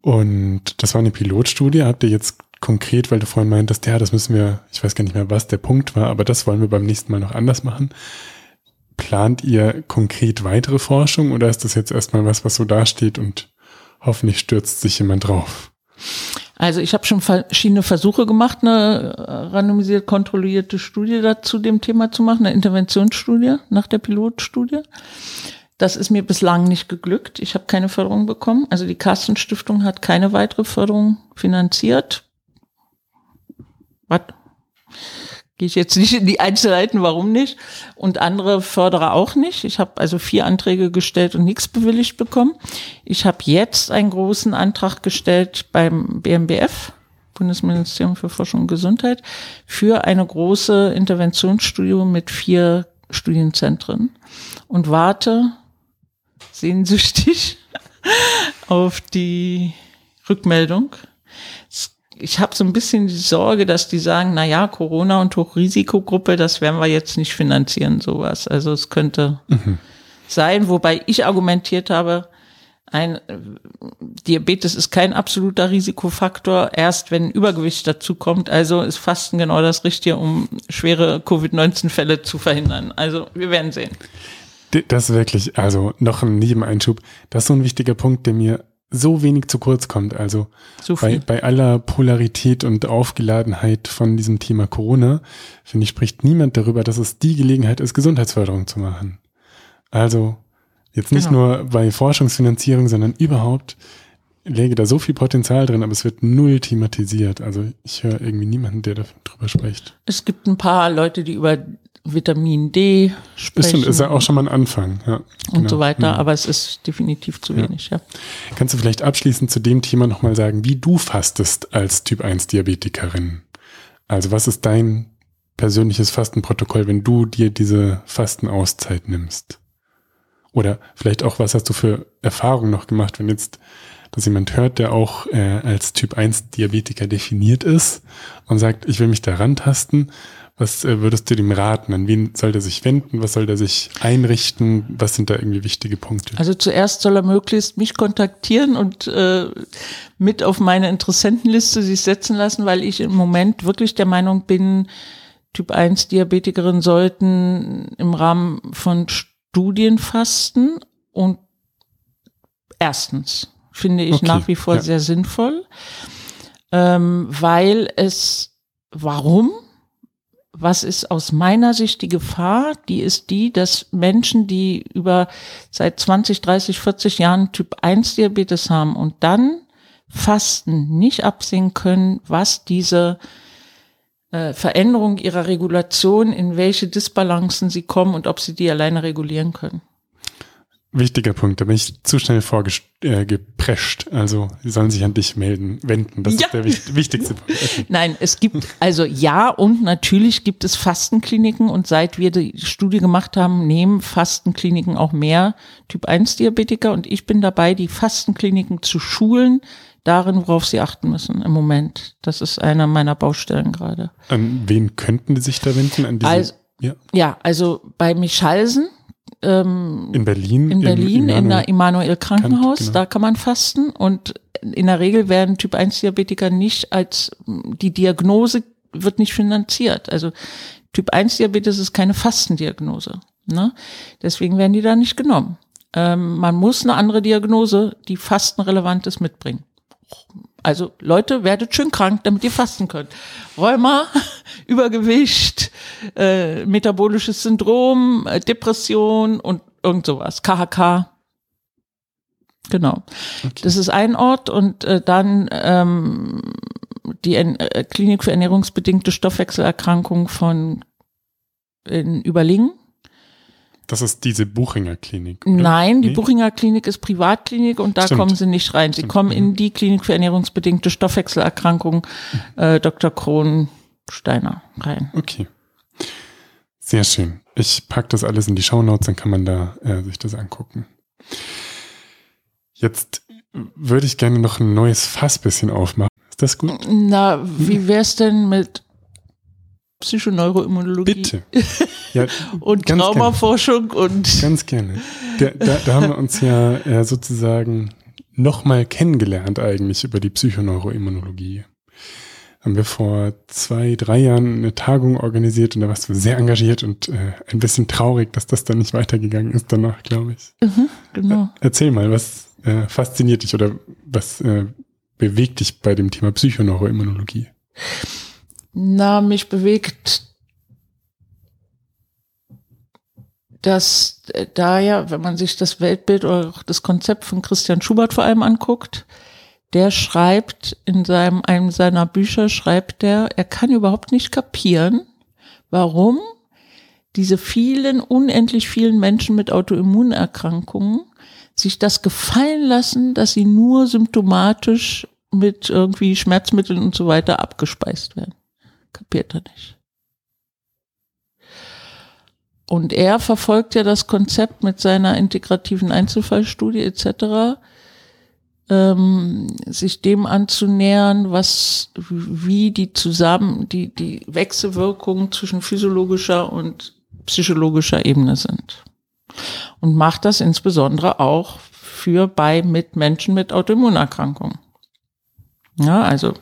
Und das war eine Pilotstudie. Habt ihr jetzt konkret, weil du vorhin meintest, ja, das müssen wir, ich weiß gar nicht mehr, was der Punkt war, aber das wollen wir beim nächsten Mal noch anders machen. Plant ihr konkret weitere Forschung oder ist das jetzt erstmal was, was so dasteht und hoffentlich stürzt sich jemand drauf? Also ich habe schon verschiedene Versuche gemacht, eine randomisiert kontrollierte Studie dazu dem Thema zu machen, eine Interventionsstudie nach der Pilotstudie. Das ist mir bislang nicht geglückt. Ich habe keine Förderung bekommen. Also die Carsten Stiftung hat keine weitere Förderung finanziert. Was? Gehe ich jetzt nicht in die Einzelheiten, warum nicht? Und andere Förderer auch nicht. Ich habe also vier Anträge gestellt und nichts bewilligt bekommen. Ich habe jetzt einen großen Antrag gestellt beim BMBF, Bundesministerium für Forschung und Gesundheit, für eine große Interventionsstudie mit vier Studienzentren und warte sehnsüchtig *laughs* auf die Rückmeldung ich habe so ein bisschen die Sorge, dass die sagen, na ja, Corona und Hochrisikogruppe, das werden wir jetzt nicht finanzieren, sowas. Also es könnte mhm. sein, wobei ich argumentiert habe, ein Diabetes ist kein absoluter Risikofaktor, erst wenn Übergewicht dazu kommt. Also ist Fasten genau das Richtige, um schwere Covid-19-Fälle zu verhindern. Also wir werden sehen. Das ist wirklich, also noch ein Nebeneinschub. Das ist so ein wichtiger Punkt, der mir so wenig zu kurz kommt. Also so bei, bei aller Polarität und Aufgeladenheit von diesem Thema Corona, finde ich, spricht niemand darüber, dass es die Gelegenheit ist, Gesundheitsförderung zu machen. Also jetzt nicht genau. nur bei Forschungsfinanzierung, sondern überhaupt läge da so viel Potenzial drin, aber es wird null thematisiert. Also ich höre irgendwie niemanden, der darüber spricht. Es gibt ein paar Leute, die über Vitamin D sprechen. Ist, ist ja auch schon mal ein Anfang, ja. Und genau. so weiter, mhm. aber es ist definitiv zu wenig, ja. Kannst du vielleicht abschließend zu dem Thema nochmal sagen, wie du fastest als Typ 1 Diabetikerin? Also was ist dein persönliches Fastenprotokoll, wenn du dir diese Fastenauszeit nimmst? Oder vielleicht auch, was hast du für Erfahrungen noch gemacht, wenn jetzt das jemand hört, der auch äh, als Typ 1 Diabetiker definiert ist und sagt, ich will mich da rantasten was äh, würdest du dem raten? An wen soll der sich wenden? Was soll der sich einrichten? Was sind da irgendwie wichtige Punkte? Also zuerst soll er möglichst mich kontaktieren und äh, mit auf meine Interessentenliste sich setzen lassen, weil ich im Moment wirklich der Meinung bin, Typ 1 Diabetikerinnen sollten im Rahmen von Studien fasten und erstens finde ich okay, nach wie vor ja. sehr sinnvoll, ähm, weil es, warum? Was ist aus meiner Sicht die Gefahr? Die ist die, dass Menschen, die über seit 20, 30, 40 Jahren Typ 1 Diabetes haben und dann fasten, nicht absehen können, was diese äh, Veränderung ihrer Regulation, in welche Disbalancen sie kommen und ob sie die alleine regulieren können. Wichtiger Punkt. Da bin ich zu schnell vorgeprescht. Äh, also, sie sollen sich an dich melden, wenden. Das ja. ist der wich wichtigste Punkt. *laughs* Nein, es gibt, also ja, und natürlich gibt es Fastenkliniken. Und seit wir die Studie gemacht haben, nehmen Fastenkliniken auch mehr Typ-1-Diabetiker. Und ich bin dabei, die Fastenkliniken zu schulen, darin, worauf sie achten müssen im Moment. Das ist einer meiner Baustellen gerade. An wen könnten die sich da wenden? An diese, also, ja. ja, also bei Michalsen. Ähm, in Berlin. In Berlin, in der Immanuel Krankenhaus, genau. da kann man fasten. Und in der Regel werden Typ 1 Diabetiker nicht als, die Diagnose wird nicht finanziert. Also Typ 1 Diabetes ist keine Fastendiagnose. Ne? Deswegen werden die da nicht genommen. Ähm, man muss eine andere Diagnose, die fastenrelevant ist, mitbringen. Also Leute, werdet schön krank, damit ihr fasten könnt. Rheuma, *laughs* Übergewicht, äh, metabolisches Syndrom, äh, Depression und irgend sowas. KHK. Genau. Okay. Das ist ein Ort und äh, dann ähm, die äh, Klinik für ernährungsbedingte Stoffwechselerkrankung von in Überlingen. Das ist diese Buchinger Klinik. Oder? Nein, die nee? Buchinger Klinik ist Privatklinik und da Stimmt. kommen sie nicht rein. Sie Stimmt. kommen in die Klinik für ernährungsbedingte Stoffwechselerkrankungen äh, Dr. Kronsteiner rein. Okay. Sehr schön. Ich packe das alles in die Shownotes, dann kann man da äh, sich das angucken. Jetzt würde ich gerne noch ein neues Fass bisschen aufmachen. Ist das gut? Na, wie wär's denn mit Psychoneuroimmunologie. Bitte. *laughs* Ja, und Traumaforschung gerne. und. Ganz gerne. Da, da, da haben wir uns ja äh, sozusagen nochmal kennengelernt eigentlich über die Psychoneuroimmunologie. Haben wir vor zwei, drei Jahren eine Tagung organisiert und da warst du sehr engagiert und äh, ein bisschen traurig, dass das dann nicht weitergegangen ist danach, glaube ich. Mhm, genau. Äh, erzähl mal, was äh, fasziniert dich oder was äh, bewegt dich bei dem Thema Psychoneuroimmunologie? Na, mich bewegt, dass äh, da ja, wenn man sich das Weltbild oder auch das Konzept von Christian Schubert vor allem anguckt, der schreibt in seinem, einem seiner Bücher schreibt der, er kann überhaupt nicht kapieren, warum diese vielen, unendlich vielen Menschen mit Autoimmunerkrankungen sich das gefallen lassen, dass sie nur symptomatisch mit irgendwie Schmerzmitteln und so weiter abgespeist werden. Kapiert er nicht. Und er verfolgt ja das Konzept mit seiner integrativen Einzelfallstudie etc., ähm, sich dem anzunähern, was, wie die zusammen, die, die Wechselwirkungen zwischen physiologischer und psychologischer Ebene sind. Und macht das insbesondere auch für bei mit Menschen mit Autoimmunerkrankungen. Ja, also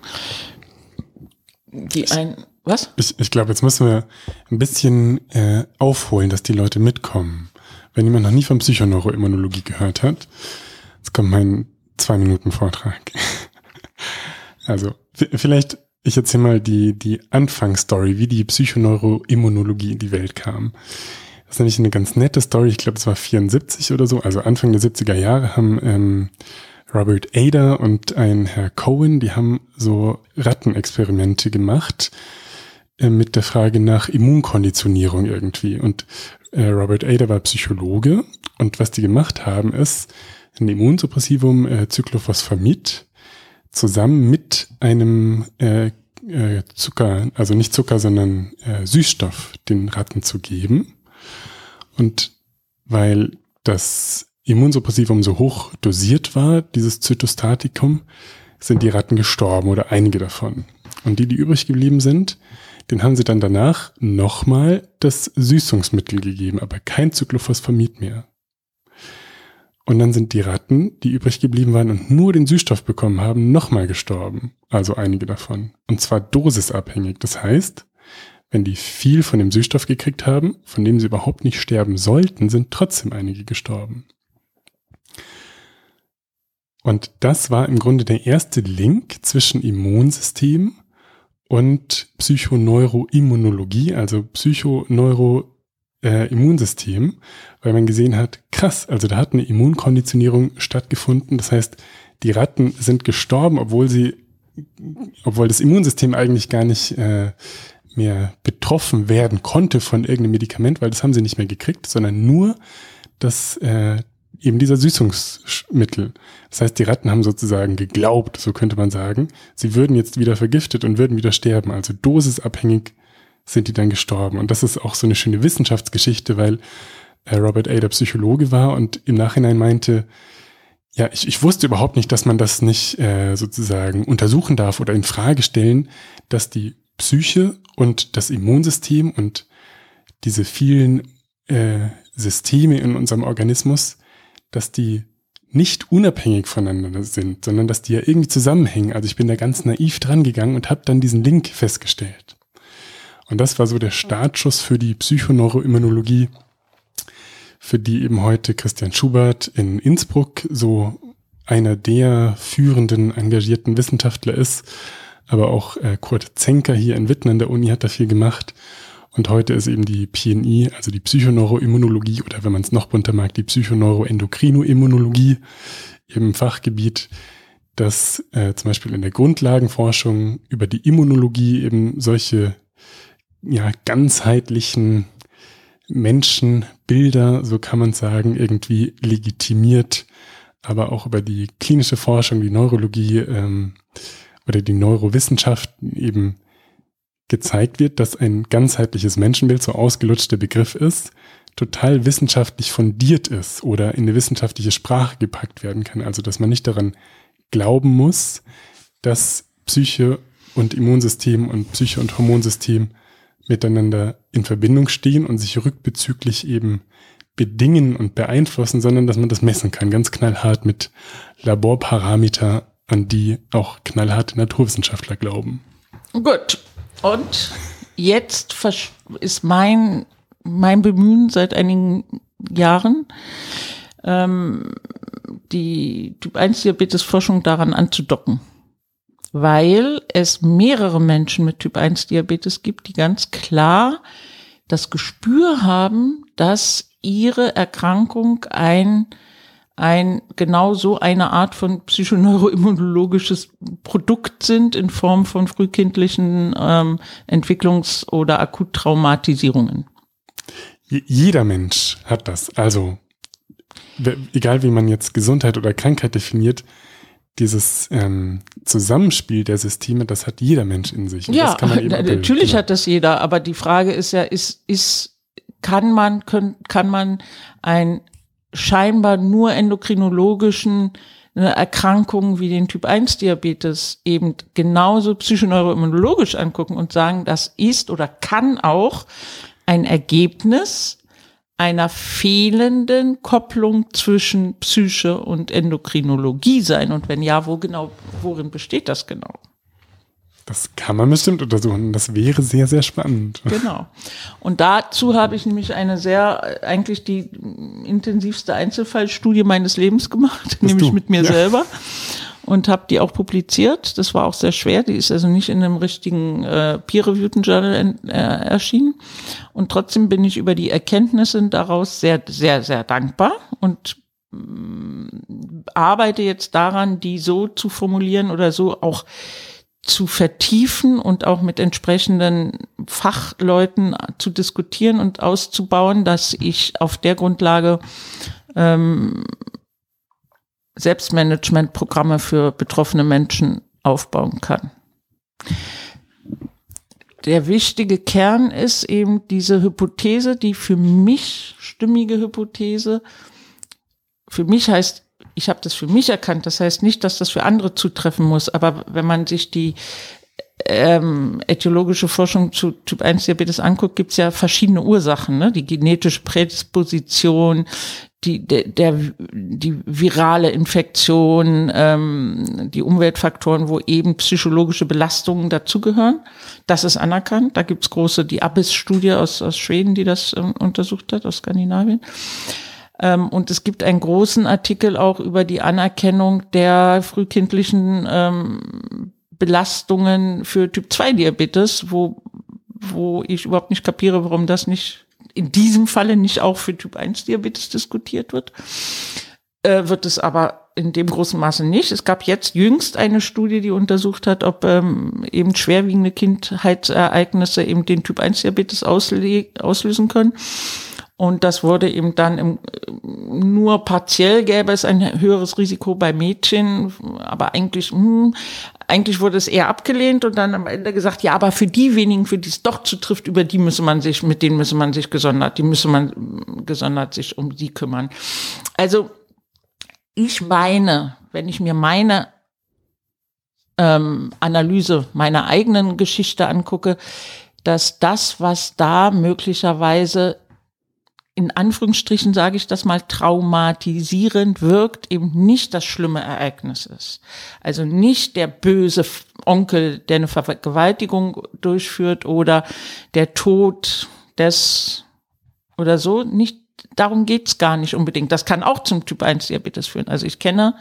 die ein, was? Ich, ich glaube, jetzt müssen wir ein bisschen äh, aufholen, dass die Leute mitkommen. Wenn jemand noch nie von Psychoneuroimmunologie gehört hat, jetzt kommt mein zwei Minuten Vortrag. *laughs* also vielleicht ich erzähle mal die die Anfangsstory, wie die Psychoneuroimmunologie in die Welt kam. Das ist nämlich eine ganz nette Story. Ich glaube, es war 74 oder so, also Anfang der 70er Jahre haben ähm, Robert Ada und ein Herr Cohen, die haben so Rattenexperimente gemacht äh, mit der Frage nach Immunkonditionierung irgendwie. Und äh, Robert Ada war Psychologe und was die gemacht haben ist ein Immunsuppressivum äh, Cyclophosphamid zusammen mit einem äh, äh, Zucker, also nicht Zucker, sondern äh, Süßstoff den Ratten zu geben. Und weil das Immunsuppressivum so hoch dosiert war, dieses Zytostatikum, sind die Ratten gestorben oder einige davon. Und die, die übrig geblieben sind, den haben sie dann danach nochmal das Süßungsmittel gegeben, aber kein Cyclophosphamid mehr. Und dann sind die Ratten, die übrig geblieben waren und nur den Süßstoff bekommen haben, nochmal gestorben. Also einige davon. Und zwar dosisabhängig. Das heißt, wenn die viel von dem Süßstoff gekriegt haben, von dem sie überhaupt nicht sterben sollten, sind trotzdem einige gestorben. Und das war im Grunde der erste Link zwischen Immunsystem und Psychoneuroimmunologie, also Psychoneuroimmunsystem, äh, weil man gesehen hat, krass, also da hat eine Immunkonditionierung stattgefunden. Das heißt, die Ratten sind gestorben, obwohl sie, obwohl das Immunsystem eigentlich gar nicht äh, mehr betroffen werden konnte von irgendeinem Medikament, weil das haben sie nicht mehr gekriegt, sondern nur das, äh, eben dieser Süßungsmittel. Das heißt, die Ratten haben sozusagen geglaubt, so könnte man sagen, sie würden jetzt wieder vergiftet und würden wieder sterben. Also dosisabhängig sind die dann gestorben. Und das ist auch so eine schöne Wissenschaftsgeschichte, weil äh, Robert A. der Psychologe war und im Nachhinein meinte, ja, ich, ich wusste überhaupt nicht, dass man das nicht äh, sozusagen untersuchen darf oder in Frage stellen, dass die Psyche und das Immunsystem und diese vielen äh, Systeme in unserem Organismus, dass die nicht unabhängig voneinander sind, sondern dass die ja irgendwie zusammenhängen. Also ich bin da ganz naiv dran gegangen und habe dann diesen Link festgestellt. Und das war so der Startschuss für die Psychoneuroimmunologie, für die eben heute Christian Schubert in Innsbruck so einer der führenden engagierten Wissenschaftler ist. Aber auch äh, Kurt Zenker hier in Witten an der Uni hat da viel gemacht. Und heute ist eben die PNI, also die Psychoneuroimmunologie oder wenn man es noch bunter mag, die Psychoneuroendokrinoimmunologie im Fachgebiet, das äh, zum Beispiel in der Grundlagenforschung über die Immunologie eben solche ja, ganzheitlichen Menschenbilder, so kann man sagen, irgendwie legitimiert, aber auch über die klinische Forschung, die Neurologie ähm, oder die Neurowissenschaften eben gezeigt wird, dass ein ganzheitliches Menschenbild, so ausgelutschter Begriff ist, total wissenschaftlich fundiert ist oder in eine wissenschaftliche Sprache gepackt werden kann. Also dass man nicht daran glauben muss, dass Psyche und Immunsystem und Psyche und Hormonsystem miteinander in Verbindung stehen und sich rückbezüglich eben bedingen und beeinflussen, sondern dass man das messen kann, ganz knallhart mit Laborparameter, an die auch knallharte Naturwissenschaftler glauben. Gut, und jetzt ist mein, mein Bemühen seit einigen Jahren, ähm, die Typ-1-Diabetes-Forschung daran anzudocken. Weil es mehrere Menschen mit Typ-1-Diabetes gibt, die ganz klar das Gespür haben, dass ihre Erkrankung ein ein genau so eine Art von psychoneuroimmunologisches Produkt sind in Form von frühkindlichen ähm, Entwicklungs- oder Akuttraumatisierungen. Jeder Mensch hat das. Also egal wie man jetzt Gesundheit oder Krankheit definiert, dieses ähm, Zusammenspiel der Systeme, das hat jeder Mensch in sich. Und ja, *laughs* natürlich genau. hat das jeder. Aber die Frage ist ja, ist, ist, kann man, können, kann man ein scheinbar nur endokrinologischen Erkrankungen wie den Typ 1 Diabetes eben genauso psychoneuroimmunologisch angucken und sagen, das ist oder kann auch ein Ergebnis einer fehlenden Kopplung zwischen Psyche und Endokrinologie sein. Und wenn ja, wo genau, worin besteht das genau? Das kann man bestimmt untersuchen. Das wäre sehr, sehr spannend. Genau. Und dazu habe ich nämlich eine sehr, eigentlich die intensivste Einzelfallstudie meines Lebens gemacht, nämlich mit mir ja. selber. Und habe die auch publiziert. Das war auch sehr schwer. Die ist also nicht in einem richtigen äh, peer-reviewed Journal äh, erschienen. Und trotzdem bin ich über die Erkenntnisse daraus sehr, sehr, sehr dankbar und mm, arbeite jetzt daran, die so zu formulieren oder so auch zu vertiefen und auch mit entsprechenden Fachleuten zu diskutieren und auszubauen, dass ich auf der Grundlage ähm, Selbstmanagementprogramme für betroffene Menschen aufbauen kann. Der wichtige Kern ist eben diese Hypothese, die für mich stimmige Hypothese, für mich heißt ich habe das für mich erkannt. Das heißt nicht, dass das für andere zutreffen muss. Aber wenn man sich die ähm, äthiologische Forschung zu Typ 1 Diabetes anguckt, gibt es ja verschiedene Ursachen. Ne? Die genetische Prädisposition, die, der, der, die virale Infektion, ähm, die Umweltfaktoren, wo eben psychologische Belastungen dazugehören. Das ist anerkannt. Da gibt's große, die Abyss-Studie aus, aus Schweden, die das ähm, untersucht hat, aus Skandinavien. Ähm, und es gibt einen großen Artikel auch über die Anerkennung der frühkindlichen ähm, Belastungen für Typ 2 Diabetes, wo, wo ich überhaupt nicht kapiere, warum das nicht in diesem Falle nicht auch für Typ 1 Diabetes diskutiert wird. Äh, wird es aber in dem großen Maße nicht. Es gab jetzt jüngst eine Studie, die untersucht hat, ob ähm, eben schwerwiegende Kindheitsereignisse eben den Typ 1 Diabetes auslösen können. Und das wurde eben dann im, nur partiell gäbe es ein höheres Risiko bei Mädchen, aber eigentlich, hm, eigentlich wurde es eher abgelehnt und dann am Ende gesagt, ja, aber für die wenigen, für die es doch zutrifft, über die müsse man sich, mit denen müsse man sich gesondert, die müsse man gesondert sich um die kümmern. Also ich meine, wenn ich mir meine ähm, Analyse meiner eigenen Geschichte angucke, dass das, was da möglicherweise in Anführungsstrichen sage ich das mal, traumatisierend wirkt, eben nicht das schlimme Ereignis ist. Also nicht der böse Onkel, der eine Vergewaltigung durchführt oder der Tod des oder so. Nicht, darum geht's gar nicht unbedingt. Das kann auch zum Typ 1 Diabetes führen. Also ich kenne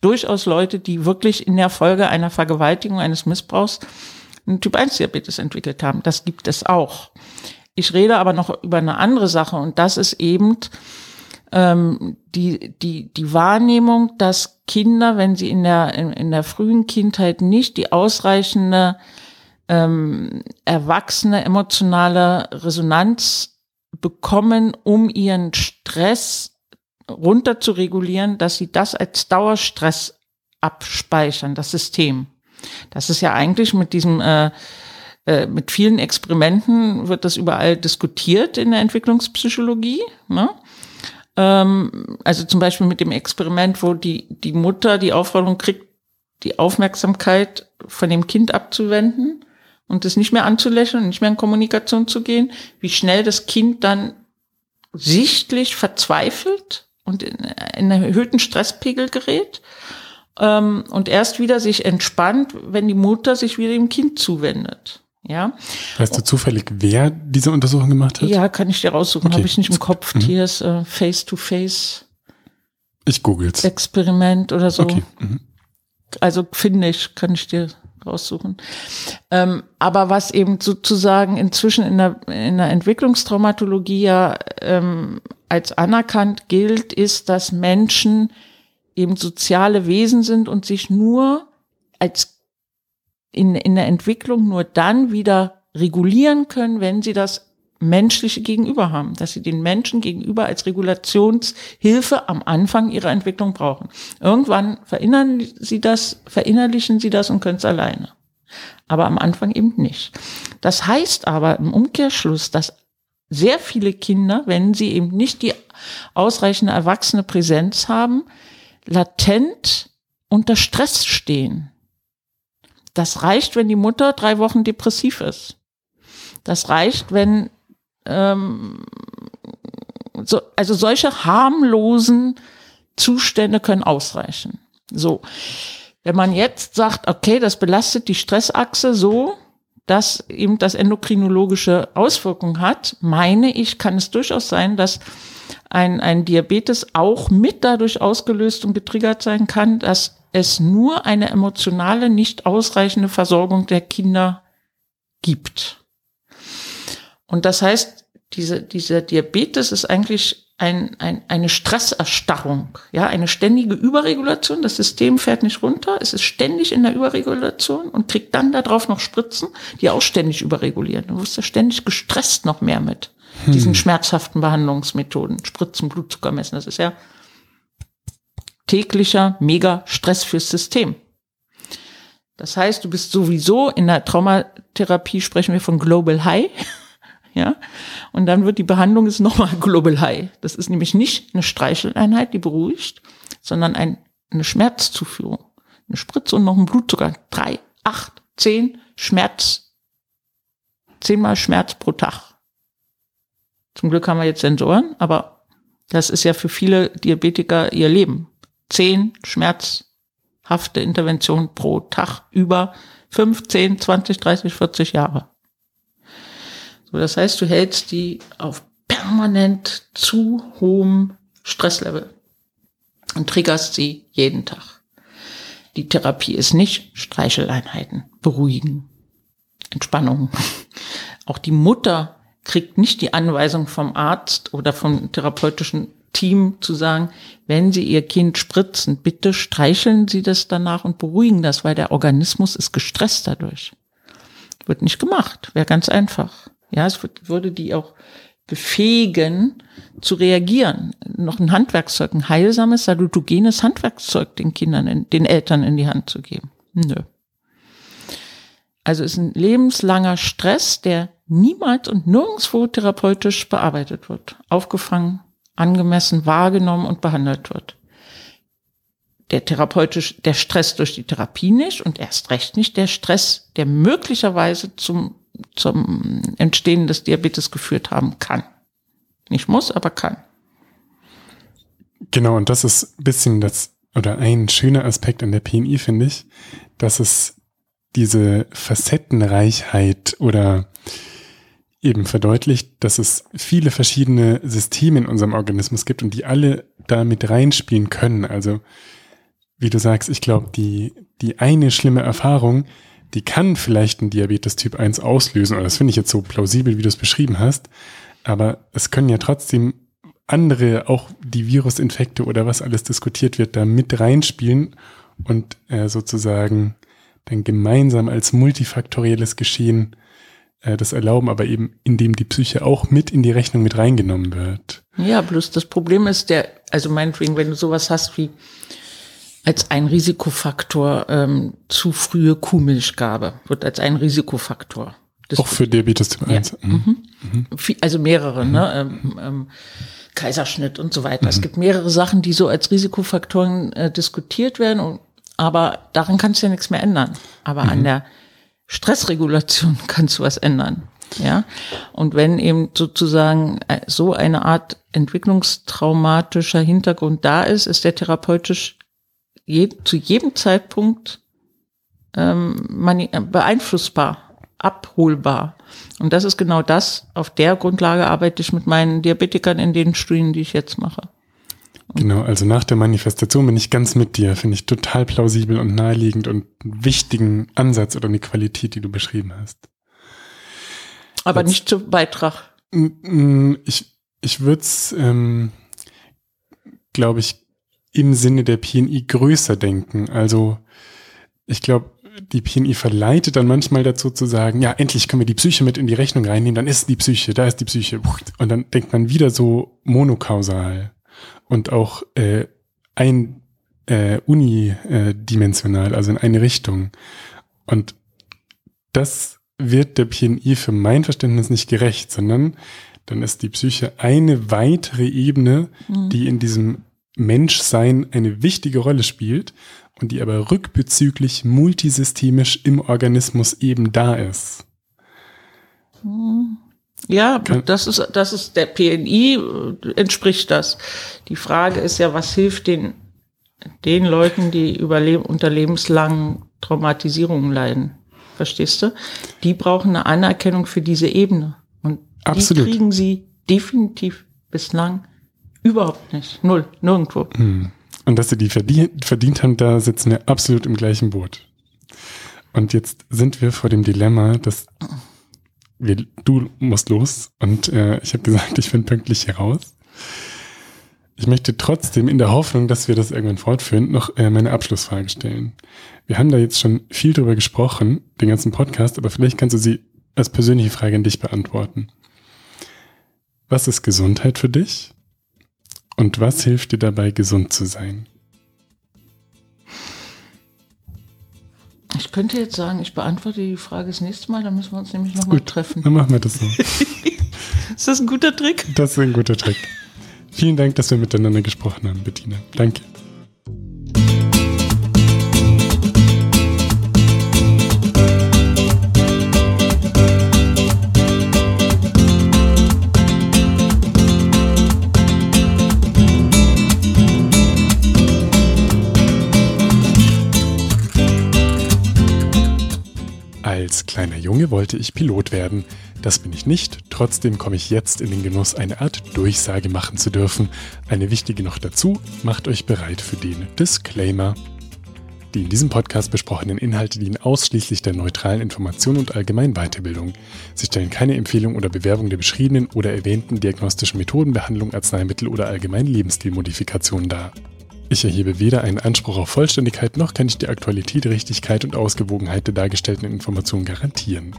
durchaus Leute, die wirklich in der Folge einer Vergewaltigung, eines Missbrauchs einen Typ 1 Diabetes entwickelt haben. Das gibt es auch. Ich rede aber noch über eine andere Sache und das ist eben ähm, die, die, die Wahrnehmung, dass Kinder, wenn sie in der, in, in der frühen Kindheit nicht die ausreichende ähm, erwachsene emotionale Resonanz bekommen, um ihren Stress runter zu regulieren, dass sie das als Dauerstress abspeichern, das System. Das ist ja eigentlich mit diesem äh, äh, mit vielen Experimenten wird das überall diskutiert in der Entwicklungspsychologie. Ne? Ähm, also zum Beispiel mit dem Experiment, wo die, die Mutter die Aufforderung kriegt, die Aufmerksamkeit von dem Kind abzuwenden und es nicht mehr anzulächeln und nicht mehr in Kommunikation zu gehen, wie schnell das Kind dann sichtlich verzweifelt und in, in einen erhöhten Stresspegel gerät ähm, und erst wieder sich entspannt, wenn die Mutter sich wieder dem Kind zuwendet. Ja. Weißt du zufällig, wer diese Untersuchung gemacht hat? Ja, kann ich dir raussuchen. Okay. Habe ich nicht im Kopf. Mhm. Hier ist äh, Face-to-Face. Ich google's. Experiment oder so. Okay. Mhm. Also finde ich, kann ich dir raussuchen. Ähm, aber was eben sozusagen inzwischen in der, in der Entwicklungstraumatologie ja ähm, als anerkannt gilt, ist, dass Menschen eben soziale Wesen sind und sich nur als in, in der Entwicklung nur dann wieder regulieren können, wenn sie das menschliche Gegenüber haben, dass sie den Menschen gegenüber als Regulationshilfe am Anfang ihrer Entwicklung brauchen. Irgendwann verinnern sie das, verinnerlichen sie das und können es alleine. Aber am Anfang eben nicht. Das heißt aber im Umkehrschluss, dass sehr viele Kinder, wenn sie eben nicht die ausreichende erwachsene Präsenz haben, latent unter Stress stehen. Das reicht, wenn die Mutter drei Wochen depressiv ist. Das reicht, wenn ähm, so, also solche harmlosen Zustände können ausreichen. So, wenn man jetzt sagt, okay, das belastet die Stressachse so, dass eben das endokrinologische Auswirkungen hat, meine ich, kann es durchaus sein, dass ein, ein Diabetes auch mit dadurch ausgelöst und getriggert sein kann, dass es nur eine emotionale, nicht ausreichende Versorgung der Kinder gibt. Und das heißt, diese, dieser Diabetes ist eigentlich ein, ein, eine Stresserstarrung, ja, eine ständige Überregulation. Das System fährt nicht runter, es ist ständig in der Überregulation und kriegt dann darauf noch Spritzen, die auch ständig überregulieren. Du wirst ja ständig gestresst noch mehr mit hm. diesen schmerzhaften Behandlungsmethoden, Spritzen, Blutzucker messen. Das ist ja täglicher Mega-Stress fürs System. Das heißt, du bist sowieso in der Traumatherapie sprechen wir von Global High. *laughs* Ja, und dann wird die Behandlung ist nochmal *laughs* Global High. Das ist nämlich nicht eine Streicheleinheit, die beruhigt, sondern ein, eine Schmerzzuführung. Eine Spritze und noch ein Blutzucker. Drei, acht, zehn Schmerz. Zehnmal Schmerz pro Tag. Zum Glück haben wir jetzt Sensoren, aber das ist ja für viele Diabetiker ihr Leben zehn schmerzhafte Interventionen pro Tag über 15, 20, 30, 40 Jahre. So, das heißt, du hältst die auf permanent zu hohem Stresslevel und triggerst sie jeden Tag. Die Therapie ist nicht Streicheleinheiten, beruhigen, Entspannung. *laughs* Auch die Mutter kriegt nicht die Anweisung vom Arzt oder vom therapeutischen Team zu sagen, wenn Sie Ihr Kind spritzen, bitte streicheln Sie das danach und beruhigen das, weil der Organismus ist gestresst dadurch. Wird nicht gemacht, wäre ganz einfach. Ja, es würde die auch befähigen, zu reagieren. Noch ein Handwerkszeug, ein heilsames, salutogenes Handwerkszeug den Kindern, den Eltern in die Hand zu geben. Nö. Also ist ein lebenslanger Stress, der niemals und nirgendwo therapeutisch bearbeitet wird, aufgefangen, angemessen wahrgenommen und behandelt wird. Der therapeutisch, der Stress durch die Therapie nicht und erst recht nicht der Stress, der möglicherweise zum, zum Entstehen des Diabetes geführt haben kann. Nicht muss, aber kann. Genau, und das ist ein bisschen das, oder ein schöner Aspekt an der PNI, finde ich, dass es diese Facettenreichheit oder eben verdeutlicht, dass es viele verschiedene Systeme in unserem Organismus gibt und die alle da mit reinspielen können. Also, wie du sagst, ich glaube, die, die eine schlimme Erfahrung, die kann vielleicht ein Diabetes Typ 1 auslösen, oder das finde ich jetzt so plausibel, wie du es beschrieben hast, aber es können ja trotzdem andere, auch die Virusinfekte oder was alles diskutiert wird, da mit reinspielen und äh, sozusagen dann gemeinsam als multifaktorielles Geschehen äh, das erlauben, aber eben indem die Psyche auch mit in die Rechnung mit reingenommen wird. Ja, bloß das Problem ist der, also meinetwegen, wenn du sowas hast wie als ein Risikofaktor ähm, zu frühe Kuhmilchgabe, wird als ein Risikofaktor auch für Diabetes Typ 1. Ja. Mhm. Mhm. Also mehrere, ne? Mhm. Ähm, ähm, Kaiserschnitt und so weiter. Es mhm. gibt mehrere Sachen, die so als Risikofaktoren äh, diskutiert werden, und, aber daran kannst du ja nichts mehr ändern. Aber an mhm. der Stressregulation *laughs* kannst du was ändern. Ja. Und wenn eben sozusagen äh, so eine Art entwicklungstraumatischer Hintergrund da ist, ist der therapeutisch je, zu jedem Zeitpunkt ähm, beeinflussbar abholbar. Und das ist genau das. Auf der Grundlage arbeite ich mit meinen Diabetikern in den Studien, die ich jetzt mache. Genau, also nach der Manifestation bin ich ganz mit dir, finde ich total plausibel und naheliegend und einen wichtigen Ansatz oder eine Qualität, die du beschrieben hast. Aber jetzt, nicht zum Beitrag. Ich, ich würde es, ähm, glaube ich, im Sinne der PNI größer denken. Also ich glaube, die PNI verleitet dann manchmal dazu zu sagen, ja, endlich können wir die Psyche mit in die Rechnung reinnehmen, dann ist die Psyche, da ist die Psyche. Und dann denkt man wieder so monokausal und auch äh, ein äh, unidimensional, also in eine Richtung. Und das wird der PNI für mein Verständnis nicht gerecht, sondern dann ist die Psyche eine weitere Ebene, mhm. die in diesem Menschsein eine wichtige Rolle spielt und die aber rückbezüglich multisystemisch im Organismus eben da ist. Ja, das ist, das ist der PNI, äh, entspricht das. Die Frage ist ja, was hilft den, den Leuten, die überleben, unter lebenslangen Traumatisierungen leiden? Verstehst du? Die brauchen eine Anerkennung für diese Ebene. Und Absolut. die kriegen sie definitiv bislang überhaupt nicht. Null, nirgendwo. Hm. Und dass sie die verdient, verdient haben, da sitzen wir absolut im gleichen Boot. Und jetzt sind wir vor dem Dilemma, dass wir, du musst los und äh, ich habe gesagt, ich bin pünktlich hier raus. Ich möchte trotzdem in der Hoffnung, dass wir das irgendwann fortführen, noch äh, meine Abschlussfrage stellen. Wir haben da jetzt schon viel drüber gesprochen, den ganzen Podcast, aber vielleicht kannst du sie als persönliche Frage an dich beantworten. Was ist Gesundheit für dich? Und was hilft dir dabei, gesund zu sein? Ich könnte jetzt sagen, ich beantworte die Frage das nächste Mal, dann müssen wir uns nämlich nochmal treffen. Dann machen wir das so. *laughs* ist das ein guter Trick? Das ist ein guter Trick. Vielen Dank, dass wir miteinander gesprochen haben, Bettina. Danke. Als kleiner Junge wollte ich Pilot werden. Das bin ich nicht, trotzdem komme ich jetzt in den Genuss, eine Art Durchsage machen zu dürfen. Eine wichtige noch dazu, macht euch bereit für den Disclaimer. Die in diesem Podcast besprochenen Inhalte dienen ausschließlich der neutralen Information und allgemeinen Weiterbildung. Sie stellen keine Empfehlung oder Bewerbung der beschriebenen oder erwähnten diagnostischen Methoden, Behandlung, Arzneimittel oder allgemeinen Lebensstilmodifikationen dar. Ich erhebe weder einen Anspruch auf Vollständigkeit noch kann ich die Aktualität, Richtigkeit und Ausgewogenheit der dargestellten Informationen garantieren.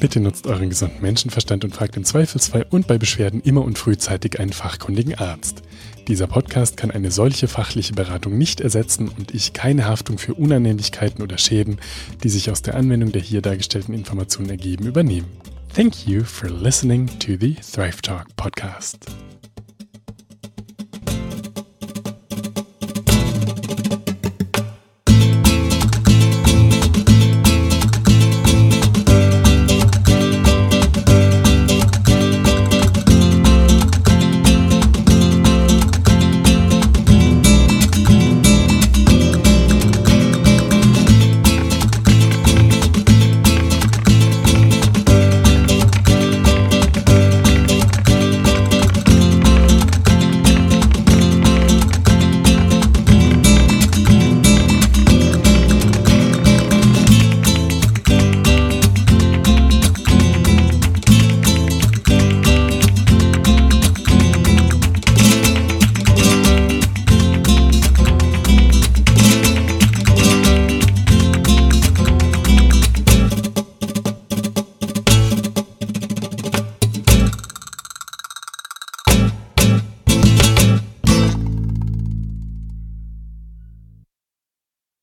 Bitte nutzt euren gesunden Menschenverstand und fragt im Zweifelsfall und bei Beschwerden immer und frühzeitig einen fachkundigen Arzt. Dieser Podcast kann eine solche fachliche Beratung nicht ersetzen und ich keine Haftung für Unannehmlichkeiten oder Schäden, die sich aus der Anwendung der hier dargestellten Informationen ergeben, übernehmen. Thank you for listening to the Thrive Talk podcast.